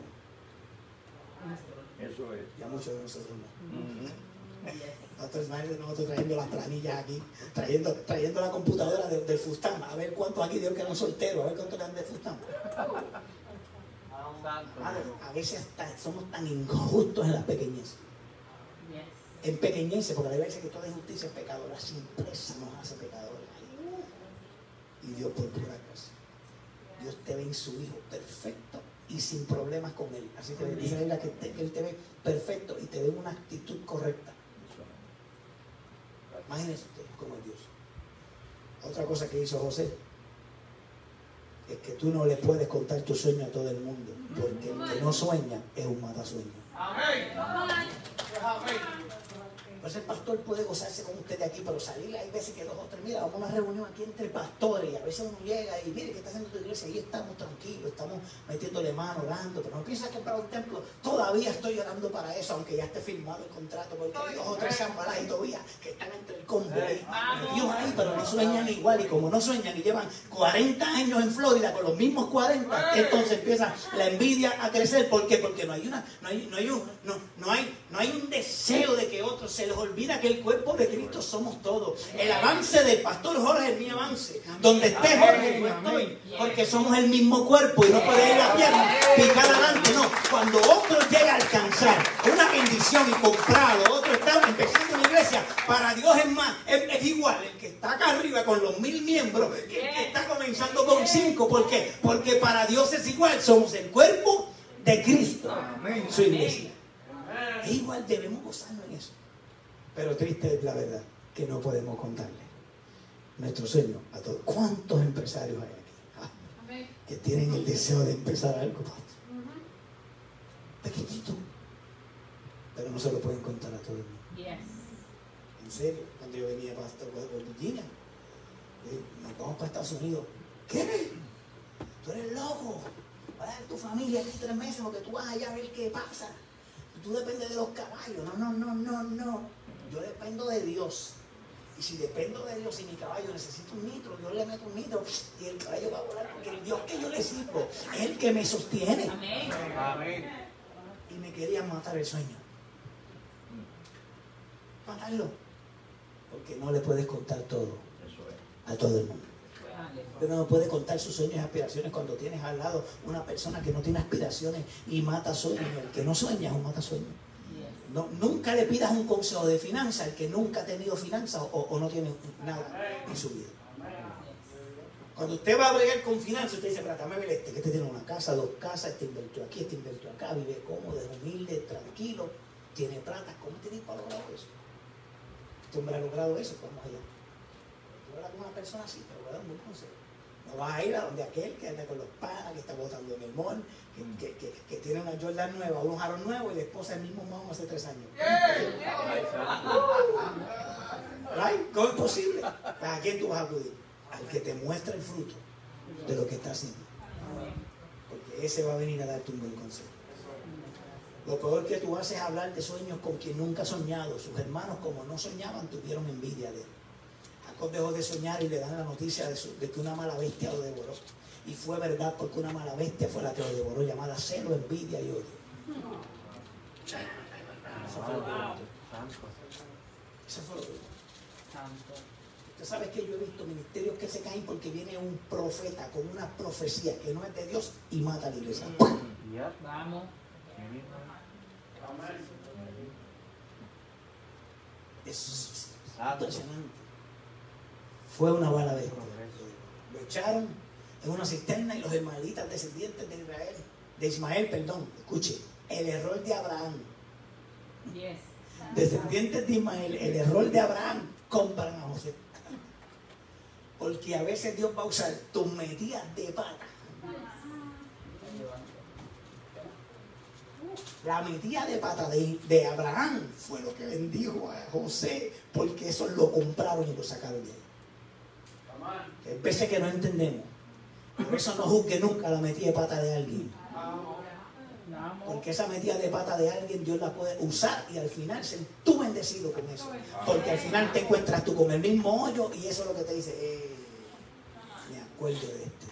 Eso es. Y a muchos de nosotros no. Nosotros, trayendo las planillas aquí, trayendo, trayendo la computadora de- del Fustam, a ver cuántos aquí dijeron que eran solteros, a ver cuántos eran de Fustam. A veces somos tan injustos en la pequeñez. Yes. En pequeñez, porque Biblia dice que toda injusticia es pecado, la simpleza nos hace pecadores. Y Dios por pura gracia. Dios te ve en su Hijo perfecto y sin problemas con Él. Así ve, dice que, que Él te ve perfecto y te ve una actitud correcta. Imagínese usted cómo es Dios. Otra cosa que hizo José es que tú no le puedes contar tu sueño a todo el mundo, porque el que no sueña es un matasueño. Pues el pastor puede gozarse con usted de aquí, pero salir hay veces que dos o tres, mira, vamos a una reunión aquí entre pastores y a veces uno llega y mire, ¿qué está haciendo tu iglesia? Y estamos tranquilos, estamos metiéndole mano, orando, pero no piensas para un templo todavía estoy orando para eso, aunque ya esté firmado el contrato, porque hay dos o tres zambalas y todavía que están entre el combo ahí, metidos ahí, pero no sueñan igual, y como no sueñan y llevan 40 años en Florida con los mismos 40, entonces empieza la envidia a crecer, ¿por qué? Porque no hay una, no hay, no hay un, no, no hay, no hay un deseo de que otros se les olvida que el cuerpo de Cristo somos todos. El avance del pastor Jorge es mi avance. Donde esté Jorge, yo estoy. Porque somos el mismo cuerpo y no puede ir la pierna picar adelante. No, cuando otro llega a alcanzar una bendición y comprado, otro está empezando una iglesia, para Dios es más, es, es igual el que está acá arriba con los mil miembros que el que está comenzando con cinco. ¿Por qué? Porque para Dios es igual. Somos el cuerpo de Cristo. Su iglesia. Es igual, debemos gozarnos en eso. Pero triste es la verdad que no podemos contarle nuestro sueño a todos. ¿Cuántos empresarios hay aquí? Ah, que tienen el deseo de empezar algo, pastor. Pequeñito. Pero no se lo pueden contar a todo el mundo. Yes. En serio, cuando yo venía con Virginia, nos vamos para Estados Unidos. ¿Qué? Tú eres loco. Vas a dar tu familia aquí tres meses porque tú vas allá a ver qué pasa. Tú dependes de los caballos. No, no, no, no, no. Yo dependo de Dios. Y si dependo de Dios y mi caballo necesita un nitro, Dios le mete un nitro y el caballo va a volar porque el Dios que yo le sirvo es el que me sostiene. Amén. Amén. Y me querían matar el sueño. Matarlo. Porque no le puedes contar todo a todo el mundo. Pero no puede contar sus sueños y aspiraciones cuando tienes al lado una persona que no tiene aspiraciones y mata sueños. El que no sueña es un mata sueños. Nunca le pidas un consejo de finanzas al que nunca ha tenido finanzas o, no tiene nada en su vida. Cuando usted va a bregar con finanzas, usted dice, espérate, dame ver este, que este tiene una casa, dos casas, este invirtió aquí, este invirtió acá, vive cómodo, es humilde, tranquilo, tiene plata. ¿Cómo tiene para lograr eso? Este hombre ha logrado eso, vamos allá. Hablas con una persona así, te voy a dar un consejo. No vas a ir a donde aquel que anda con los panas, que está botando en el mall, que, que, que, que tiene una Jordan nueva, un jarón nuevo y la esposa el mismo mamá hace tres años. Right? ¿Cómo es posible? ¿A quién tú vas a acudir? Al que te muestra el fruto de lo que está haciendo. Porque ese va a venir a darte un buen consejo. Lo peor que tú haces es hablar de sueños con quien nunca ha soñado. Sus hermanos, como no soñaban, tuvieron envidia de él. Jacob dejó de soñar y le dan la noticia de, su- de que una mala bestia lo devoró. Y fue verdad porque una mala bestia fue la que lo devoró, llamada celo, envidia y odio. Eso fue lo que. Eso fue lo que. Usted sabe que yo he visto ministerios que se caen porque viene un profeta con una profecía que no es de Dios y mata a la iglesia. Vamos. Es impresionante. Fue una bala bestia. Lo echaron en una cisterna y los ismaelitas descendientes de Israel, de Ismael, perdón, escuche, el error de Abraham, Yes. descendientes de Ismael, el error de Abraham, compran a José. Porque a veces Dios va a usar tus medidas de pata La metida de pata de, de Abraham fue lo que bendijo a José, porque eso lo compraron y lo sacaron de ahí. Hay veces que no entendemos. Por eso no juzgue nunca la metida de pata de alguien. Porque esa metida de pata de alguien Dios la puede usar y al final ser tú bendecido con eso. Porque al final te encuentras tú con el mismo hoyo y eso es lo que te dice, eh, me acuerdo de este.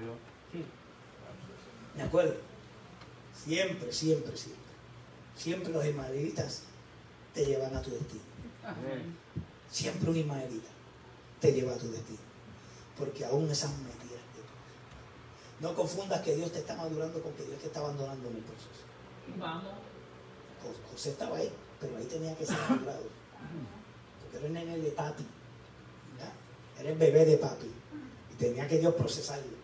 Dios. Me acuerdo. Siempre, siempre, siempre. Siempre los ismaelitas te llevan a tu destino. Siempre un ismaelita te lleva a tu destino. Porque aún esas metidas de pata. No confundas que Dios te está madurando con que Dios te está abandonando en el proceso. Vamos. Jo- José estaba ahí, pero ahí tenía que ser madurado. Porque era el nene de papi. ¿ya? Era el bebé de papi. Y tenía que Dios procesarlo.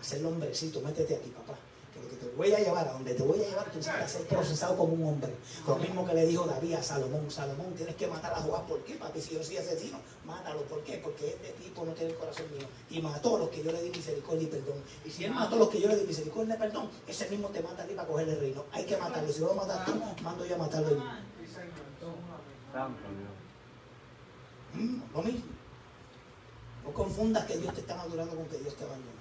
Hacerlo hombrecito, métete aquí, papá. Que lo que te voy a llevar, a donde te voy a llevar, tú necesitas ser procesado como un hombre. Lo mismo que le dijo David a Salomón. Salomón, tienes que matar a Joab. ¿Por qué, papi? Si yo soy asesino, mátalo. ¿Por qué? Porque este tipo no tiene el corazón mío. Y mató a los que yo le di misericordia y perdón. Y si él mató a los que yo le di misericordia y perdón, ese mismo te mata a ti para coger el reino. Hay que matarlo. Si no lo matas tú, mando yo a matarlo yo. Mm, lo mismo. No confundas que Dios te está madurando con que Dios te abandona.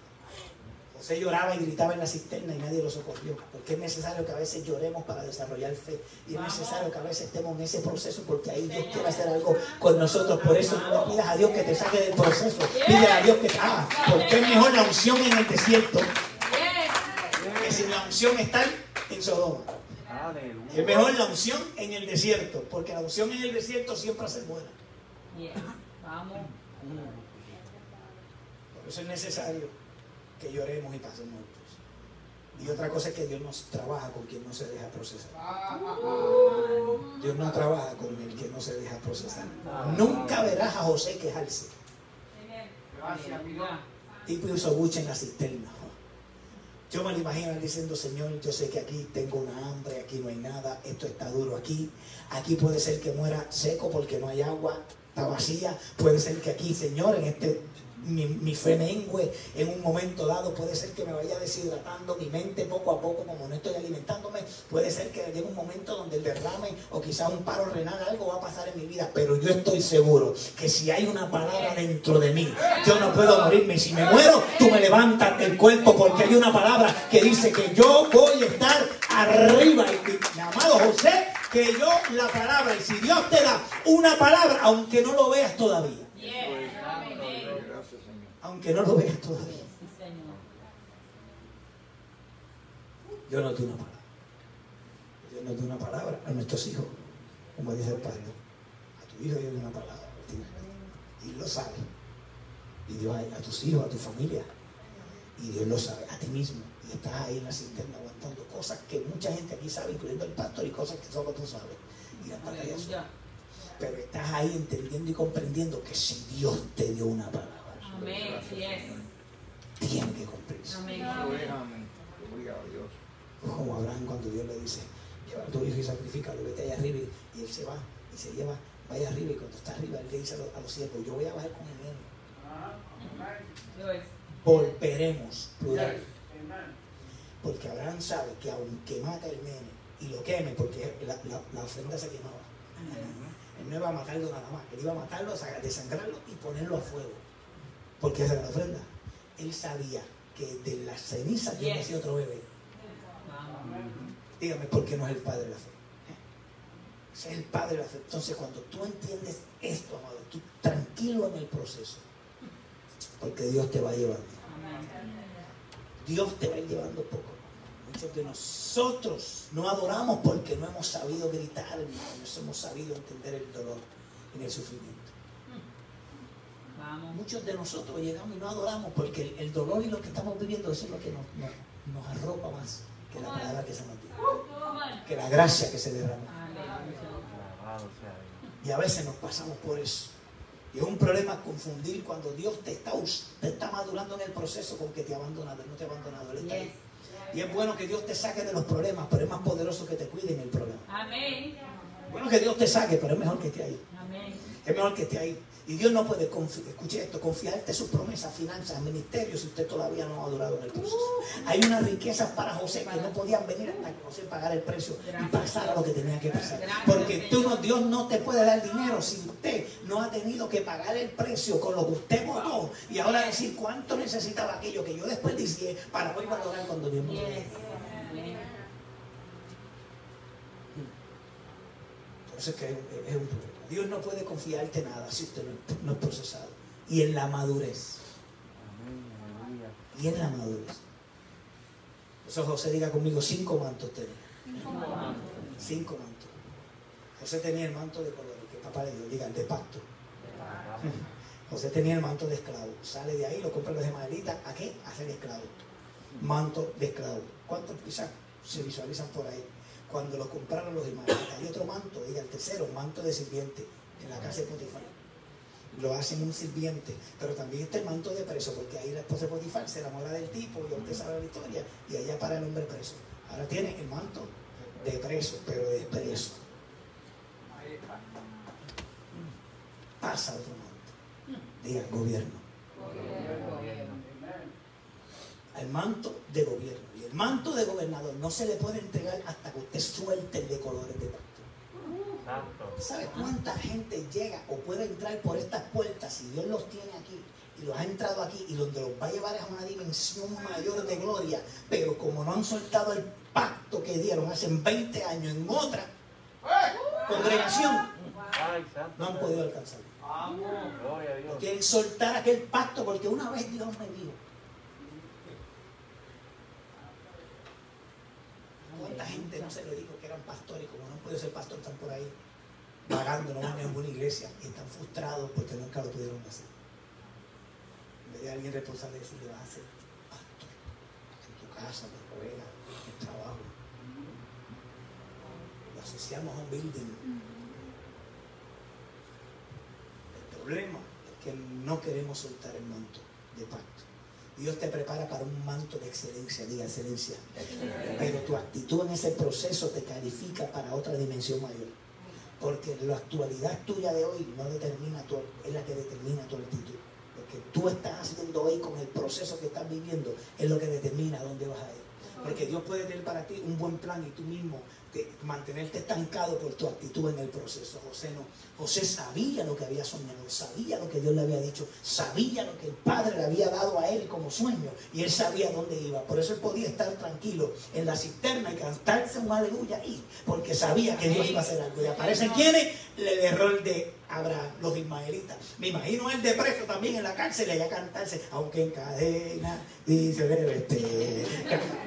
José lloraba y gritaba en la cisterna y nadie lo socorrió. Porque es necesario que a veces lloremos para desarrollar fe. Y es necesario que a veces estemos en ese proceso porque ahí Dios quiere hacer algo con nosotros. Por eso no le pidas a Dios que te saque del proceso. Pídele a Dios que te haga. Porque es mejor la unción en el desierto que sin la unción estar en Sodoma. Es mejor la unción en el desierto, porque la unción en el desierto siempre hace buena. Vamos. Por eso es necesario que lloremos y pasemos. Y otra cosa es que Dios nos trabaja con quien no se deja procesar. Dios no trabaja con el que no se deja procesar. Nunca verás a José quejarse. Aleluya. Tipo hizo buche en la cisterna. Yo me lo imagino diciendo, Señor, yo sé que aquí tengo una hambre, aquí no hay nada, esto está duro aquí. Aquí puede ser que muera seco porque no hay agua, está vacía. Puede ser que aquí, Señor, en este mi, mi fe mengue en un momento dado. Puede ser que me vaya deshidratando mi mente poco a poco, como no estoy alimentándome. Puede ser que llegue un momento donde el derrame o quizás un paro renal, algo va a pasar en mi vida. Pero yo estoy seguro que si hay una palabra dentro de mí, yo no puedo morirme. Y si me muero, tú me levantas el cuerpo porque hay una palabra que dice que yo voy a estar arriba. Y mi amado José, que yo la palabra, y si Dios te da una palabra, aunque no lo veas todavía, Yes. Amén. Gracias, Señor. Aunque no lo veas todavía, yo no tengo una palabra. Dios nos da una palabra a nuestros hijos, como dice el Padre. A tu hijo Dios da una palabra. Y lo sabe. Y Dios a, a tus hijos, a tu familia. Y Dios lo sabe, a ti mismo. Y estás ahí en la cisterna aguantando cosas que mucha gente aquí sabe, incluyendo el pastor, y cosas que solo tú sabes. Y las. Pero estás ahí entendiendo y comprendiendo que si Dios te dio una palabra, Amén. Yes. tiene que cumplirse. Amén. Amén. Como Abraham cuando Dios le dice, lleva a tu hijo y sacrifícalo, vete allá arriba. Y, él se va y se lleva, vaya arriba. Y cuando está arriba, él le dice a los, a siervos, yo voy a bajar con el nene. Yes. Volveremos. Porque Abraham sabe que aunque mata el nene y lo queme, porque la, la- ofrenda se quemaba. Él no iba a matarlo nada más, él iba a matarlo, desangrarlo y ponerlo a fuego. Porque esa era la ofrenda. Él sabía que de las cenizas Dios Yes. hacía otro bebé. Dígame, ¿por qué no es el padre de la fe? Es el padre de la fe. Entonces, cuando tú entiendes esto, amado, tú tranquilo en el proceso. Porque Dios te va llevando. Dios te va llevando poco. Muchos de nosotros no adoramos porque no hemos sabido gritar, no hemos sabido entender el dolor en el sufrimiento. Muchos de nosotros llegamos y no adoramos porque el, el dolor y lo que estamos viviendo, eso es lo que nos, nos- nos arropa más que la palabra que se nos dio, que la gracia que se derrama. Y a veces nos pasamos por eso. Y es un problema confundir cuando Dios te está, te está madurando en el proceso con que te ha abandonado. Él no te ha abandonado, Él está ahí. Y es bueno que Dios te saque de los problemas, pero es más poderoso que te cuide en el problema. Amén. Bueno que Dios te saque, pero es mejor que esté ahí. Amén. Es mejor que esté ahí. Y Dios no puede, escuche esto, confiarte sus promesas, finanzas, ministerios si usted todavía no ha durado en el proceso. Hay unas riquezas para José que no podían venir hasta que José pagara el precio y pasara lo que tenía que pasar. Porque tú no, Dios no te puede dar dinero si usted no ha tenido que pagar el precio con lo que usted votó y ahora decir cuánto necesitaba aquello que yo desperdicié para hoy valorar cuando Dios me lo. Por eso es que es un- es un problema. Dios no puede confiarte nada si usted no es, procesado. Y en la madurez. Y en la madurez. Eso José diga conmigo, cinco mantos tenía. Cinco mantos. José tenía el manto de colores, que papá le dio, diga, el de pacto. José tenía el manto de esclavo. Sale de ahí, lo compra los ismaelitas. ¿A qué? A ser esclavo. Manto de esclavo. ¿Cuántos quizás se visualizan por ahí? Cuando lo compraron los ismaelitas. Hay otro manto, diga el tercero, manto de sirviente en la casa de Potifar. Lo hacen un sirviente, pero también está el manto de preso, porque ahí la esposa de Potifar se enamora del tipo, y usted sabe la historia, y allá para el hombre preso. Ahora tiene el manto de preso, pero de preso. Pasa otro manto. Diga, gobierno. Al manto de gobierno. Manto de gobernador no se le puede entregar hasta que usted suelte el de colores de pacto. ¿Sabe cuánta gente llega o puede entrar por estas puertas si Dios los tiene aquí y los ha entrado aquí y donde los va a llevar es a una dimensión mayor de gloria? Pero como no han soltado el pacto que dieron hace 20 años en otra congregación, no han podido alcanzarlo. No quieren soltar aquel pacto porque una vez Dios me dijo. ¿Cuánta gente no se le dijo que eran pastores como no han ser pastor están por ahí vagando, no van a ninguna iglesia y están frustrados porque nunca lo pudieron hacer? En vez de alguien responsable decirle vas a ser pastor en tu casa, en tu escuela, en el trabajo. Lo asociamos a un building. El problema es que no queremos soltar el manto de pacto. Dios te prepara para un manto de excelencia, diga excelencia. Pero tu actitud en ese proceso te califica para otra dimensión mayor. Porque la actualidad tuya de hoy no determina tu, es la que determina tu actitud. Lo que tú estás haciendo hoy con el proceso que estás viviendo es lo que determina dónde vas a ir. Porque Dios puede tener para ti un buen plan y tú mismo que mantenerte estancado por tu actitud en el proceso. José no. José sabía lo que había soñado, sabía lo que Dios le había dicho, sabía lo que el Padre le había dado a él como sueño y él sabía dónde iba. Por eso él podía estar tranquilo en la cisterna y cantarse un aleluya ahí, porque sabía que Dios iba a hacer algo. Y aparecen quienes el error de Abraham, los ismaelitas. Me imagino él de preso también en la cárcel y allá cantarse, aunque en cadena, dice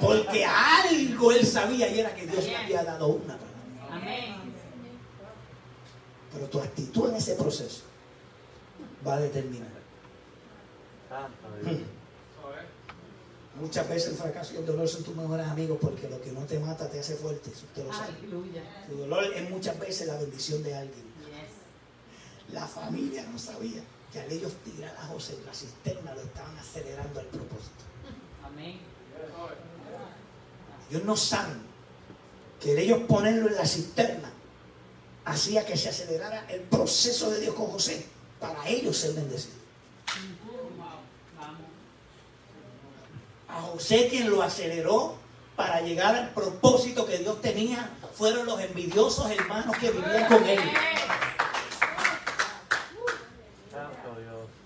porque algo él sabía y era que Dios le había dado una palabra. Amén. Pero tu actitud en ese proceso va a determinar. Dios. Muchas veces el fracaso y el dolor son tus mejores amigos porque lo que no te mata te hace fuerte. Eso usted lo sabe. Aleluya. Tu dolor es muchas veces la bendición de alguien. Yes. La familia no sabía que al ellos tirar a José en la cisterna lo estaban acelerando al propósito. Amén. Ellos no saben que el ellos ponerlo en la cisterna hacía que se acelerara el proceso de Dios con José para ellos ser bendecidos. A José quien lo aceleró para llegar al propósito que Dios tenía fueron los envidiosos hermanos que vivían con él.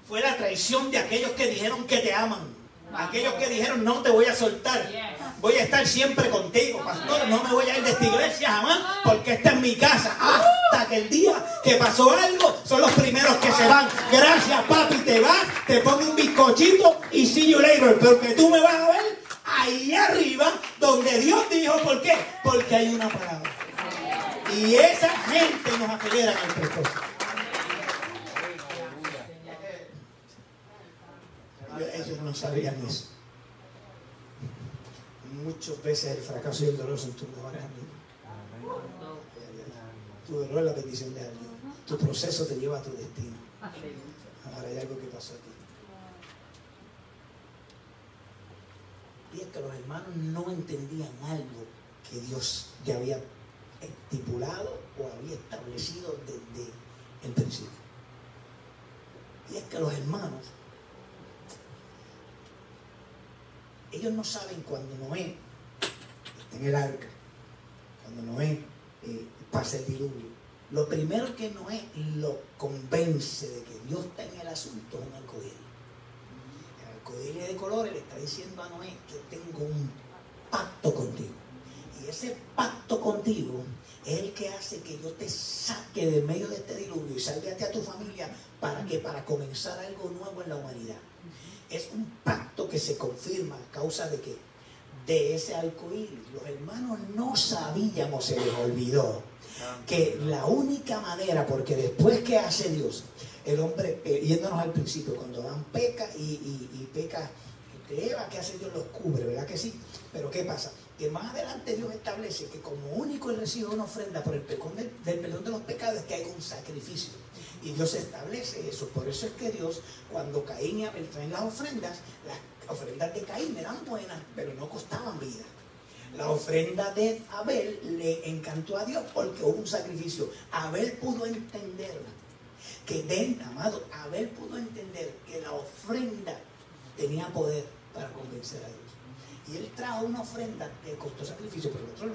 Fue la traición de aquellos que dijeron que te aman. Aquellos que dijeron no te voy a soltar. Voy a estar siempre contigo, pastor. No me voy a ir de esta iglesia jamás porque esta es mi casa. Hasta que el día que pasó algo son los primeros que se van. Gracias, papi, te vas, te pongo un bizcochito y see you later. Pero que tú me vas a ver ahí arriba donde Dios dijo, ¿por qué? Porque hay una palabra. Y esa gente nos acelera al propósito. Ellos no sabían eso. Muchas veces el fracaso y el dolor son tus mejores amigos. Tu dolor es la bendición de alguien. Tu proceso te lleva a tu destino. Ahora hay algo que pasó aquí. Y es que los hermanos no entendían algo que Dios ya había estipulado o había establecido desde el principio. Y es que los hermanos, ellos no saben cuando Noé está en el arca, cuando Noé eh, pasa el diluvio. Lo primero que Noé lo convence de que Dios está en el asunto es un arcoíris. El arcoíris de colores le está diciendo a Noé, yo tengo un pacto contigo. Y ese pacto contigo es el que hace que yo te saque de medio de este diluvio y salve a tu familia para que para comenzar algo nuevo en la humanidad. Es un pacto que se confirma a causa de que de ese arcoíris los hermanos no sabíamos, se les olvidó que la única manera, porque después que hace Dios, el hombre, eh, yéndonos al principio, cuando Adán peca y, y- y peca este, Eva, ¿qué hace Dios? Los cubre, ¿verdad que sí? Pero ¿qué pasa? Que más adelante Dios establece que como único él recibe una ofrenda por el perdón del, del perdón de los pecados que hay un sacrificio. Y Dios establece eso. Por eso es que Dios, cuando Caín y Abel traen las ofrendas, las ofrendas de Caín eran buenas, pero no costaban vida. La ofrenda de Abel le encantó a Dios porque hubo un sacrificio. Abel pudo entenderla. Que de, amado, Abel pudo entender que la ofrenda tenía poder para convencer a Dios. Y él trajo una ofrenda que costó sacrificio, pero el otro no.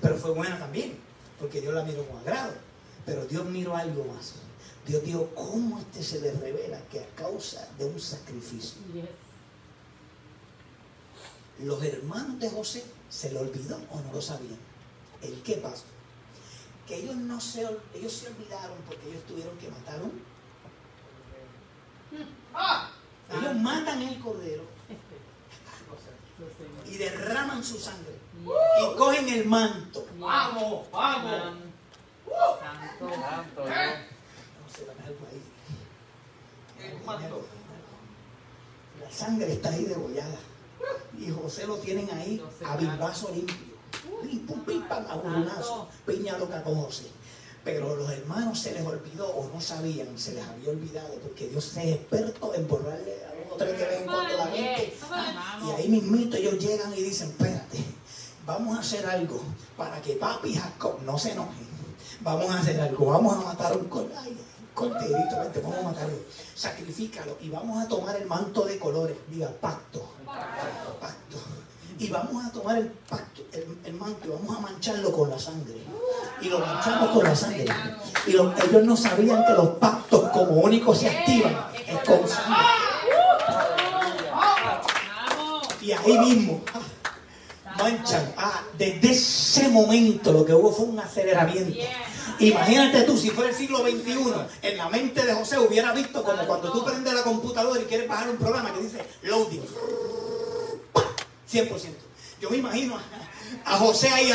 Pero fue buena también, porque Dios la miró con agrado. Pero Dios miró algo más. Dios dijo, ¿cómo este se le revela que a causa de un sacrificio? Yes. Los hermanos de José se le olvidó o no lo sabían. ¿El qué pasó? Que ellos no se, ellos se olvidaron porque ellos tuvieron que matar un. Ellos matan el cordero. y derraman su sangre y cogen el manto. Vamos, vamos. Santo. Santo Dios. Ahí. Dame algo. La sangre está ahí degollada. Y José lo tienen ahí a bilbazo limpio. Pim, pum, pim, pam, a. Piña loca con José. Pero los hermanos se les olvidó o no sabían, se les había olvidado, porque Dios es experto en borrarle a los otros que ven cuando la mente. Y ahí mismito ellos llegan y dicen, espérate, vamos a hacer algo para que papi y Jacob no se enojen. Vamos a hacer algo, vamos a matar un un corderito, vamos a matarlo. Sacrifícalo y vamos a tomar el manto de colores, diga pacto, pacto. Y vamos a tomar el pacto, el, manto y vamos a mancharlo con la sangre. Y lo manchamos con la sangre. Y lo- ellos no sabían que los pactos como únicos se activan es con sangre. Y ahí mismo ah, manchan. Ah, desde ese momento lo que hubo fue un aceleramiento. Imagínate tú, si fuera el siglo XXI, en la mente de José hubiera visto como cuando tú prendes la computadora y quieres bajar un programa que dice loading. 100%. Yo me imagino a, José ahí.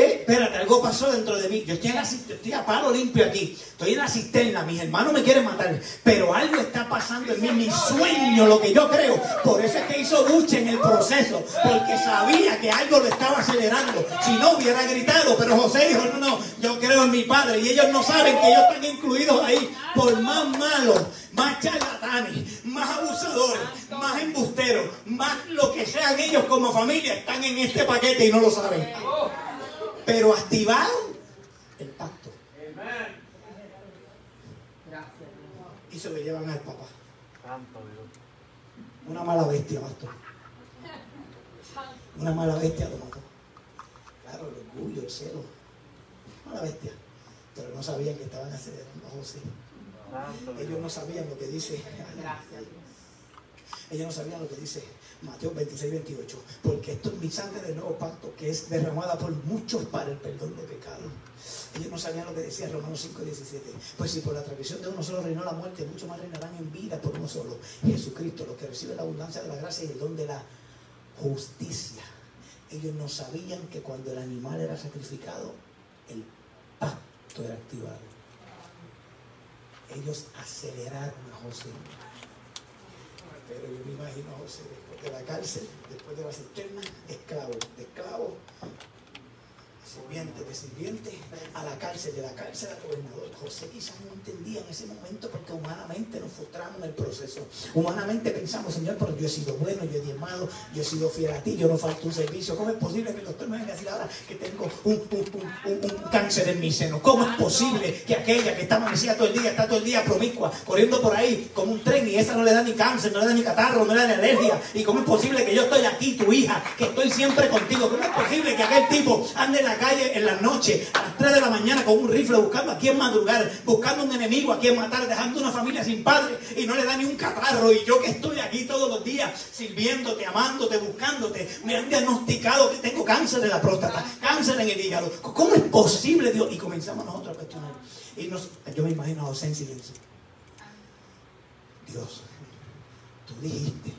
Eh, espérate, algo pasó dentro de mí. Yo estoy, en la estoy a palo limpio aquí. Estoy en la cisterna, mis hermanos me quieren matar. Pero algo está pasando en mí, mi sueño, lo que yo creo. Por eso es que hizo lucha en el proceso, porque sabía que algo lo estaba acelerando. Si no, hubiera gritado. Pero José dijo, no, no, yo creo en mi padre. Y ellos no saben que ellos están incluidos ahí. Por más malos, más charlatanes, más abusadores, más embusteros, más lo que sean ellos como familia, están en este paquete y no lo saben. Pero activaron el pacto y se lo llevan al papá. Santo Dios. Una mala bestia, pastor. Una mala bestia lo mató. Claro, el orgullo, el celo. Mala bestia. Pero no sabían que estaban acelerando a José. Ellos no sabían lo que dice. Gracias. Dios. Ellos no sabían lo que dice Mateo 26, 28. Porque esto es mi sangre del nuevo pacto que es derramada por muchos para el perdón de pecados. Ellos no sabían lo que decía Romanos 5, 17. Pues si por la transgresión de uno solo reinó la muerte, mucho más reinarán en vida por uno solo. Jesucristo, los que reciben la abundancia de la gracia y el don de la justicia. Ellos no sabían que cuando el animal era sacrificado, el pacto era activado. Ellos aceleraron a José. Pero yo me imagino a José de la cárcel, después de la cisterna, esclavo, de esclavo, sirviente, de sirviente, a la cárcel, de la cárcel al gobernador. José quizás no entendía en ese momento porque humanamente nos frustramos en el proceso. Humanamente pensamos, Señor, pero yo he sido bueno, yo he diezmado, yo he sido fiel a ti, yo no falto un servicio. ¿Cómo es posible que el doctor me venga a decir ahora que tengo un, un- un- un- cáncer en mi seno? ¿Cómo es posible que aquella que está amanecida todo el día, está todo el día promiscua, corriendo por ahí como un tren y esa no le da ni cáncer, no le da ni catarro, no le da ni alergia? ¿Y cómo es posible que yo estoy aquí, tu hija, que estoy siempre contigo? ¿Cómo es posible que aquel tipo ande en la calle en la noche a las 3 de la mañana con un rifle buscando a quién madrugar, buscando un enemigo a quien matar, dejando una familia sin padre y no le da ni un catarro? Y yo que estoy aquí todos los días sirviéndote, amándote, buscándote, me han diagnosticado que tengo cáncer de la próstata, cáncer en el hígado. ¿Cómo es posible, Dios? Y comenzamos nosotros a cuestionar. Y yo me imagino a José en silencio. Dios, tú dijiste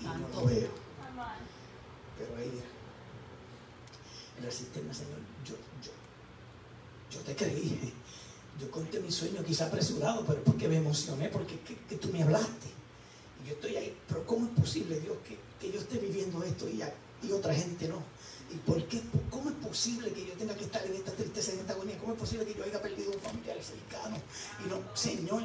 y no lo veo. Pero ahí cisterna, Señor, yo, yo, yo te creí. Yo conté mi sueño quizá apresurado, pero porque me emocioné, porque que, tú me hablaste. Y yo estoy ahí, pero ¿cómo es posible, Dios, que, que yo esté viviendo esto y, y otra gente no? ¿Y por qué? ¿Cómo es posible que yo tenga que estar en esta tristeza, en esta agonía? ¿Cómo es posible que yo haya perdido un familiar cercano? Y no, Señor,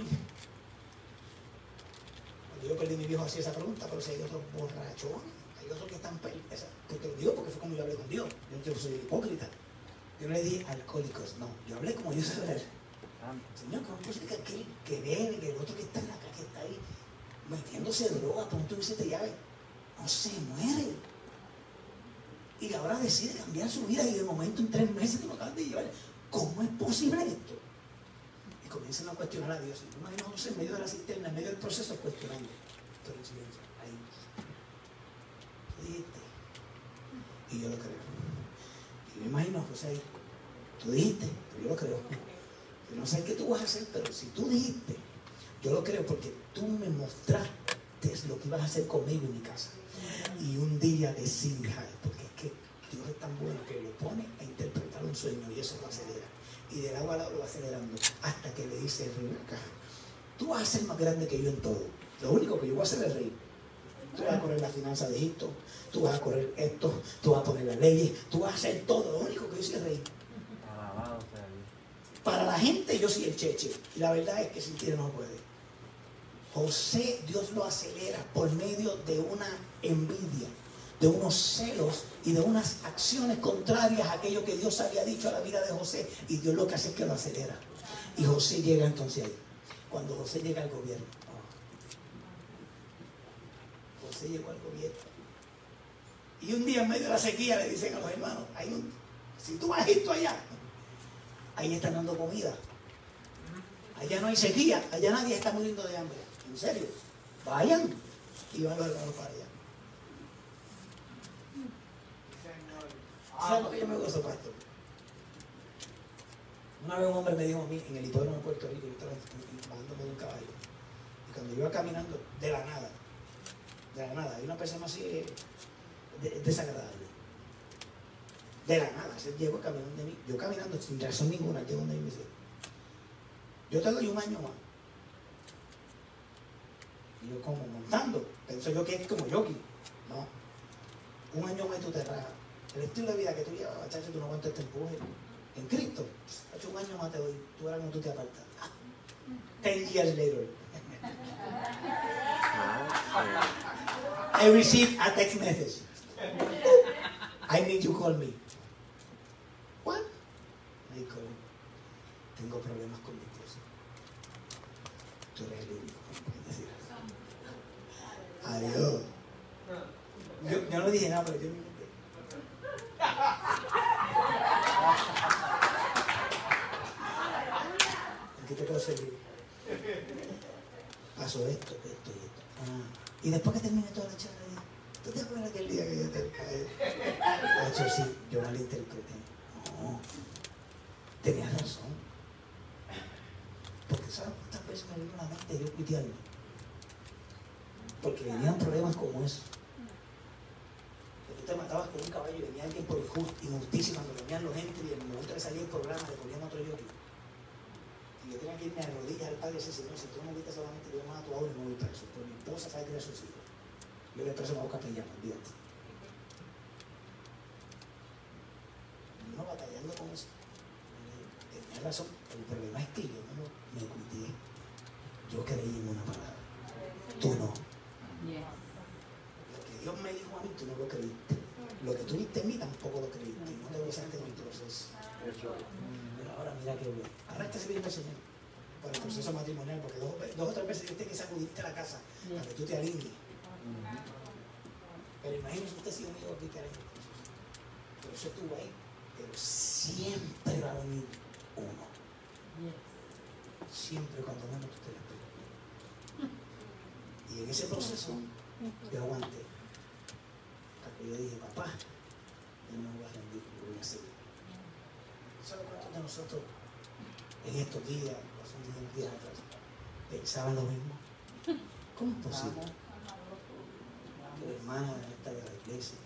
cuando yo perdí mi viejo hacía esa pregunta, pero si hay otros borrachones, otros que están perdidos. Te lo digo porque fue como yo hablé con Dios. Yo no soy hipócrita. Yo no le di alcohólicos, no. Yo hablé como yo sé hablar. Santo. Señor, ¿cómo es posible que aquel que bebe, que el otro que está en la calle, que está ahí metiéndose droga, a punto de irse llave, no se muere? Y ahora decide cambiar su vida y de momento en tres meses te lo acaban de llevar. ¿Cómo es posible esto? Y comienzan a cuestionar a Dios. Y yo José en medio de la cisterna, en medio del proceso, cuestionando. Pero en silencio, ahí. Tú Y yo lo creo. Y me imagino José. Tú dijiste, pero yo lo creo. Yo no sé qué tú vas a hacer, pero si tú dijiste, yo lo creo porque tú me mostraste lo que ibas a hacer conmigo en mi casa. Y un día decirle, ay, porque es que Dios es tan bueno que lo pone a interpretar un sueño y eso lo acelera. Y del agua al agua lo va acelerando hasta que le dice, Rebeca, tú vas a ser más grande que yo en todo. Lo único que yo voy a hacer es reír. Tú vas a correr la finanza de Egipto, tú vas a correr esto, tú vas a poner las leyes, tú vas a hacer todo. Lo único que yo. Alabado sea Dios. Para la gente yo soy el cheche. Y la verdad es que sin ti no puede. José, Dios lo acelera por medio de una envidia, de unos celos y de unas acciones contrarias a aquello que Dios había dicho a la vida de José. Y Dios lo que hace es que lo acelera. Y José llega entonces ahí. Cuando José llega al gobierno. José llegó al gobierno. Y un día en medio de la sequía le dicen a los hermanos, hay un, si tú vas a Egipto allá, ahí están dando comida. Allá no hay sequía, allá nadie está muriendo de hambre. En serio, vayan y van los hermanos para allá. ¿Sabes por qué yo me gozo, pastor? Una vez un hombre me dijo a mí en el hipódromo de Puerto Rico, yo estaba bajándome de un caballo, y cuando yo iba caminando, de la nada, de la nada, hay una persona así desagradable. De la nada, se llegó caminando de mí, yo caminando sin razón ninguna, llegó donde mí me dice, yo te doy un año más. Y yo como montando, pienso yo que es como jockey. No, un año más y tú te rajas. El estilo de vida que tú llevas, chacho, tú no aguantas este empuje. En Cristo, hecho un año más te doy, tú verás cómo tú te apartas. Ah, Ten years later. I received a text message. I need you call me. What? I call him. Tengo problemas con mi esposa. Tú eres el único decir. Adiós. Yo, yo no dije nada, pero yo me inventé. ¿En qué te puedo servir? Pasó esto, esto y esto. Ah, y después que termine toda la charla, ¿tú te acuerdas aquel día que yo te... De hecho, sí, yo malinterpreté. No, tenías razón. Porque ¿sabes cuántas veces me vino la mente yo cuitearme? Porque venían problemas como eso. Que tú te matabas con un caballo y venía alguien por injust- injusticia cuando venían los entry y en el momento que salía el programa le ponían otro yoki. Y yo tenía que irme a rodillas al padre y decir, Señor, si tú no me solamente yo mato a uno y me voy preso. Pero mi esposa sabe que a sus hijos. Yo le preso hago capellano, olvídate. Y uno batallando con eso. Tenía razón, el problema es que yo no me cuidé. Yo creí en una palabra. Tú no. Lo que Dios me dijo a mí, tú no lo creíste. Lo que tú viste en mí, tampoco lo creíste. No te gozaste en el proceso. Pero ahora mira que bien. Ahora está sirviendo al Señor por el proceso matrimonial, porque dos, dos o tres veces Dios tiene que sacudirte la casa para que tú te alinees. Pero imagínese usted si un hijo aquí hará Pero eso estuvo ahí. Pero siempre va a venir uno. Siempre cuando menos te lo esperas. Y en ese proceso yo aguanté. Hasta que yo dije, papá, yo no me voy a rendir, yo voy a seguir. ¿Sabes cuántos de nosotros en estos días, hace unos días atrás, pensaban lo mismo? ¿Cómo es posible? La hermana esta de la iglesia,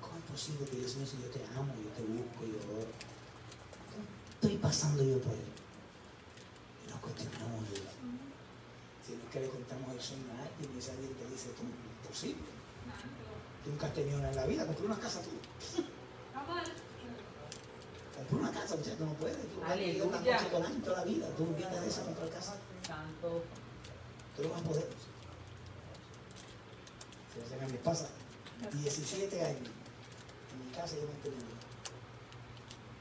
¿cómo es posible que Dios mío, si yo te amo, yo te busco, yo oro? ¿Cómo estoy pasando yo por él? Y nos cuestionamos de Si no es que le contamos el sueño a alguien y alguien te dice, tú, imposible. Tú nunca has tenido nada en la vida, compré una casa tú. Compré una casa, muchachos, tú no puedes. Tú has vivido una Aleluya. noche todo el año, toda la vida. Tú vienes de esa comprar casa. Tú no vas a poder. Fíjate que me pasa 17 años en mi casa yo manteniendo.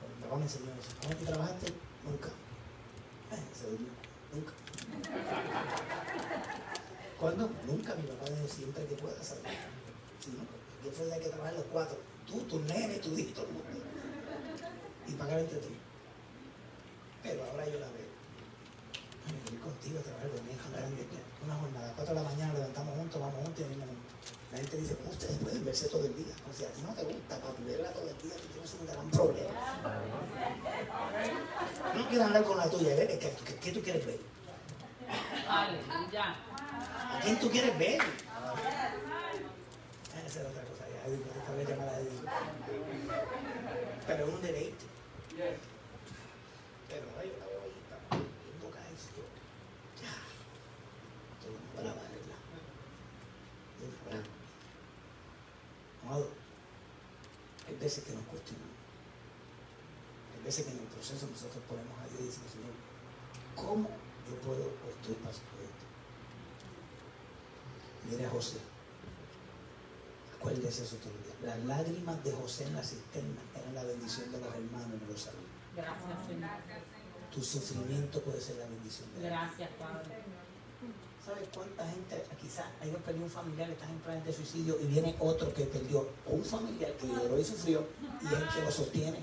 Pero mi papá me enseñó eso. ¿Cómo tú trabajaste? Nunca. Se durmió. Nunca. ¿Cuándo? Nunca. Mi papá dijo siempre que puedas saber. Si no, yo fue de que trabajar los cuatro. Tú, tu nene, tu mundo. Y pagar entre ti. Pero ahora yo la veo. Ay, yo contigo a trabajar con mi hija grande. Una jornada, 4 de la mañana verse todo el día. O sea, a no te gusta, papi, verla todo el día, tú tienes un gran problema. No quiero andar con la tuya, ¿eh? ¿Qué, tú quieres ver? ¿A quién tú quieres ver? Ah, esa es otra cosa, ya. Pero es un deleite. Proceso nosotros ponemos a Dios y decimos, Señor, ¿cómo yo puedo o estoy pasando esto? Mire a José. Acuérdese eso todo el día. Las lágrimas de José en la cisterna eran la bendición de los hermanos, no lo sabían. Gracias, Señor. Tu sufrimiento puede ser la bendición de Dios. Gracias, Padre. ¿Sabes cuánta gente, quizás hay un perdió un familiar, estás en planes de suicidio y viene otro que perdió o un familiar que lloró y sufrió y es el que lo sostiene?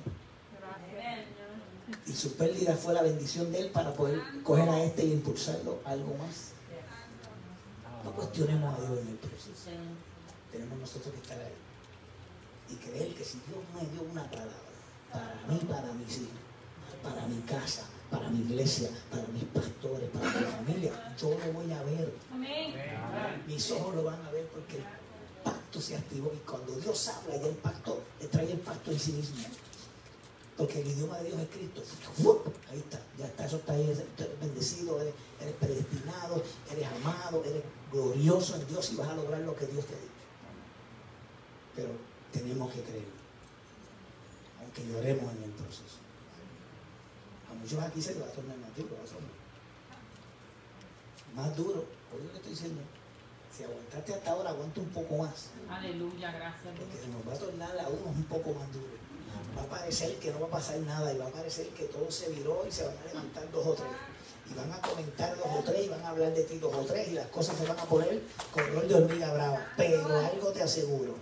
Y su pérdida fue la bendición de él para poder coger a este y impulsarlo a algo más. No cuestionemos a Dios en el proceso. Tenemos nosotros que estar ahí y creer que si Dios me dio una palabra para mí, para mis hijos, para mi casa, para mi iglesia, para mis pastores, para mi familia, yo lo voy a ver. Amén. Mis ojos lo van a ver porque el pacto se activó y cuando Dios habla ya el pacto, le trae el pacto en sí mismo. Porque el idioma de Dios es Cristo. ¡Uf! Ahí está, ya está, eso está ahí, eres bendecido, eres, eres predestinado, eres amado, eres glorioso en Dios y vas a lograr lo que Dios te ha dicho. Pero tenemos que creer, aunque lloremos en el proceso. A muchos aquí se les va a tornar más duro, a más duro. Oye lo que estoy diciendo. Si aguantaste hasta ahora, aguanta un poco más. Aleluya, gracias, Porque se nos va a tornar a unos un poco más duro. Va a parecer que no va a pasar nada y va a parecer que todo se viró y se van a levantar dos o tres. Y van a comentar dos o tres y van a hablar de ti dos o tres y las cosas se van a poner color de hormiga brava. Pero algo te aseguro,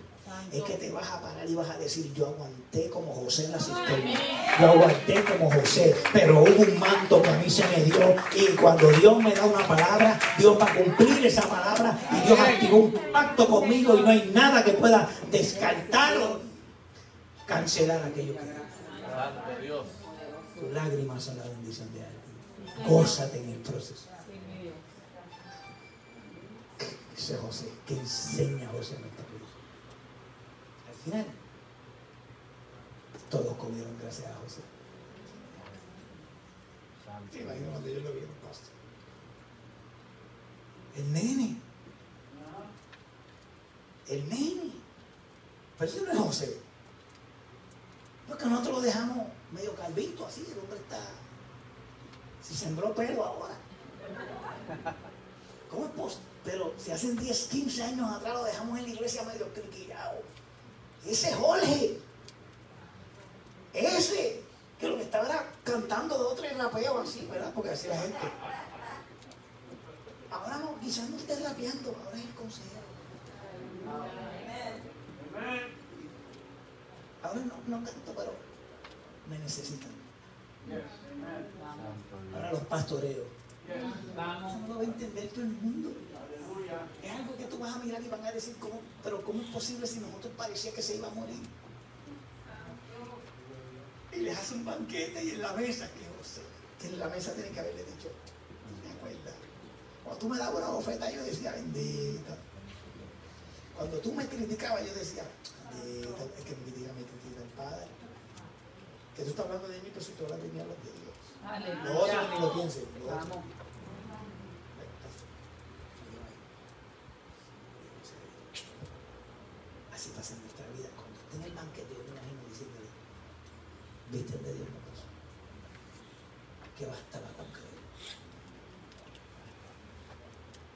es que te vas a parar y vas a decir, yo aguanté como José en la cisterna. Yo aguanté como José, pero hubo un manto que a mí se me dio y cuando Dios me da una palabra, Dios va a cumplir esa palabra y Dios activó un pacto conmigo y no hay nada que pueda descartar o cancelar aquello que Santo Dios. tus lágrimas son la bendición de alguien. Gózate en el proceso. Sí, mi Dios. Dice José, que enseña José en esta vida. Al final, todos comieron gracias a José. Me imagino cuando ellos lo vieron, pastor. El nene. El nene. Pero ese no es José. Porque nosotros lo dejamos medio calvito así, el hombre está. Si sembró pelo ahora. ¿Cómo es posible? Pero si hacen 10, 15 años atrás lo dejamos en la iglesia medio cliquillado. Ese es Jorge. Ese. Que lo que estaba cantando de otro rapeo así, ¿verdad? Porque así la gente. Ahora no, quizás no esté rapeando, ahora es el consejero. Ahora no, no canto, pero me necesitan. Ahora los pastoreos. Eso no lo va a entender todo el mundo. Es algo que tú vas a mirar y van a decir, ¿cómo? pero ¿cómo es posible si nosotros parecía que se iba a morir? Y les hace un banquete y en la mesa, que José, que en la mesa tiene que haberle dicho, ¿me acuerdas? Cuando tú me dabas una bofeta, yo decía, bendita. Cuando tú me criticabas, yo decía, es que mi día me critica el Padre. Que tú estás hablando de mí, pero si tú hablas de mí, hablas de Dios. Lo otro ni lo pienses. lo otro. Vamos. Así pasa en nuestra vida. Cuando esté en el banquete, yo me imagino diciéndole, viste de Dios no pasó. Que bastaba con creer.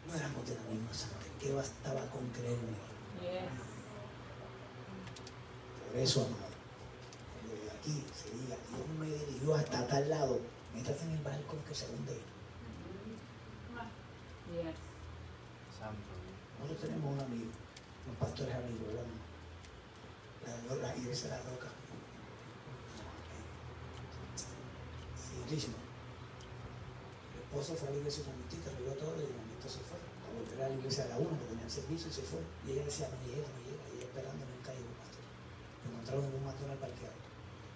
No éramos de la misma sangre. Que bastaba con creer en él. Yes. Por eso, amado, cuando de aquí se diga, Dios me dirigió hasta tal lado, métase en el barco que se hunde. Nosotros tenemos un amigo, un pastor es amigo, ¿verdad? La, la iglesia de la roca. Richmond. El esposo fue a la iglesia un momentito, arregló todo y de momento se fue. A volver a la iglesia de la una, que tenía el servicio, y se fue. Y ella decía, no llega, no llega, y ella esperando. Lo encontraron en un McDonald's parqueado.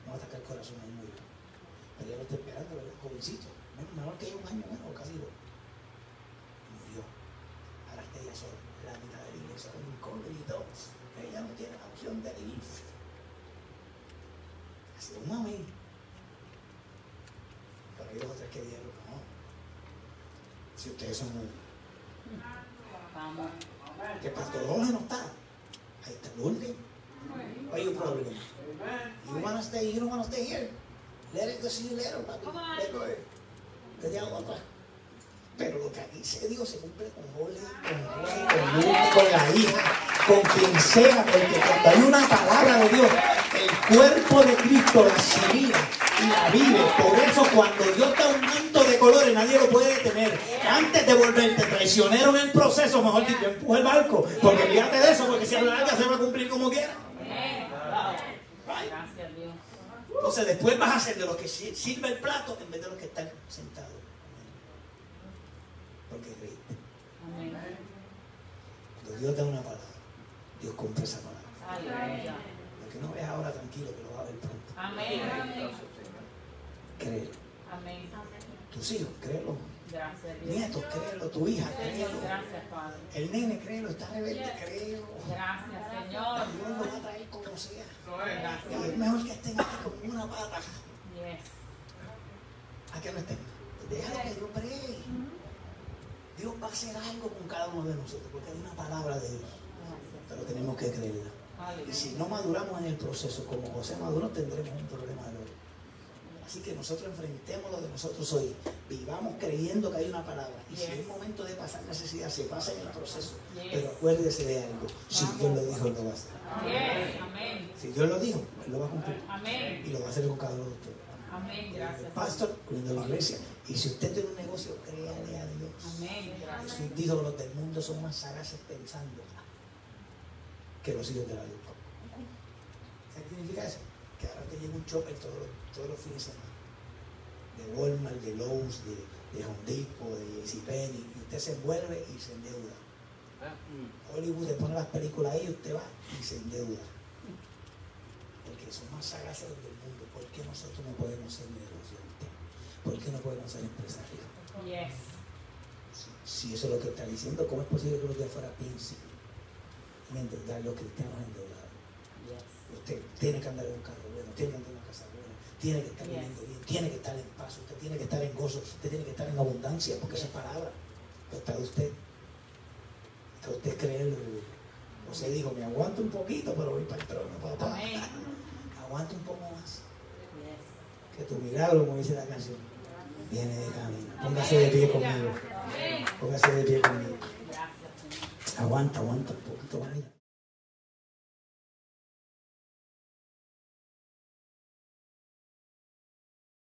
No va a atacar el corazón ahí murió. Pero ella lo está esperando, ¿verdad? Jovencito, men- menor que yo, un año menos, casi dos. Y murió. Ahora está ella sola, en la mitad de la iglesia, con un cobre y todo. Ella no tiene la opción de irse. Así un amén. Pero hay dos o tres que dijeron, no. Si ustedes son un Vamos. que Pastor Jorge no está. Ahí está Lourdes. Why you problem? You wanna stay, you don't wanna stay here. Let it go, see you later, papi. Let go. Te atrás. Pero lo que se Dios se cumple con Jorge, con Jorge, con Lourdes, con la hija, con quien sea, porque cuando hay una palabra de Dios, el cuerpo de Cristo la asimila y la vive. Por eso cuando Dios da un manto de colores, nadie lo puede detener. Antes de volverte traicionero en el proceso, mejor dicho, empuja el barco. Porque fíjate de eso, porque si algo se va a cumplir como quiera. Amén. Right? Gracias a Dios. Entonces después vas a hacer de lo que sir- sirve el plato en vez de los que están sentados. Porque. Amén. Cuando Dios da una palabra, Dios cumple esa palabra. Lo que no ves ahora, tranquilo, que lo vas a ver pronto. Amén. Créelo. Amén. Tus hijos, créelo. Gracias Dios. Nietos, créelo. Tu hija, créelo. Gracias, Padre. El nene, créelo. Está rebelde, créelo. Gracias, Señor. Dios lo va a traer como sea. Y es mejor que estén aquí con una pata a que no estén. Déjalo que Dios bree. Dios va a hacer algo con cada uno de nosotros, porque es una palabra de Dios. Pero tenemos que creerla. Y si no maduramos en el proceso como José maduró, tendremos un problema de. Así que nosotros enfrentemos lo de nosotros hoy. Vivamos creyendo que hay una palabra. Y si Yes. es momento de pasar necesidad, se pasa en el proceso. Yes. Pero acuérdese de algo. Si Dios lo dijo, lo va a hacer. Yes. Amén. Si Dios lo dijo, Él lo va a cumplir. Amén. Y lo va a hacer con cada uno de ustedes. Amén. El Gracias. pastor, cuidando la iglesia. Y si usted tiene un negocio, créale a Dios. Amén. Gracias. Jesús dijo que los del mundo son más sagaces pensando que los hijos de la luz. ¿Sabes qué significa eso? Que ahora te llega un chopper todos los, todos los fines de semana. De Walmart, de Lowe's, de, de Home Depot, de JCPenney. Y usted se envuelve y se endeuda. Hollywood le pone las películas ahí y usted va y se endeuda. Porque son más sagaces del mundo. ¿Por qué nosotros no podemos ser negociantes? ¿Por qué no podemos ser empresarios? Yes. Si, si eso es lo que está diciendo, ¿cómo es posible que los de afuera piensen en endeudar los cristianos endeudados? Yes. Usted tiene que andar en un carro que andar en una casa buena, tiene que estar viviendo bien, tiene que estar en paz, usted tiene que estar en gozo, usted tiene que estar en abundancia, porque esa es palabra. Está usted. Está usted creerlo. José dijo, me aguanto un poquito, pero voy para el trono, papá. Amén. Aguanta un poco más. Que tu milagro, como dice la canción, viene de camino. Póngase de pie conmigo. Póngase de pie conmigo. Aguanta, aguanta un poquito más.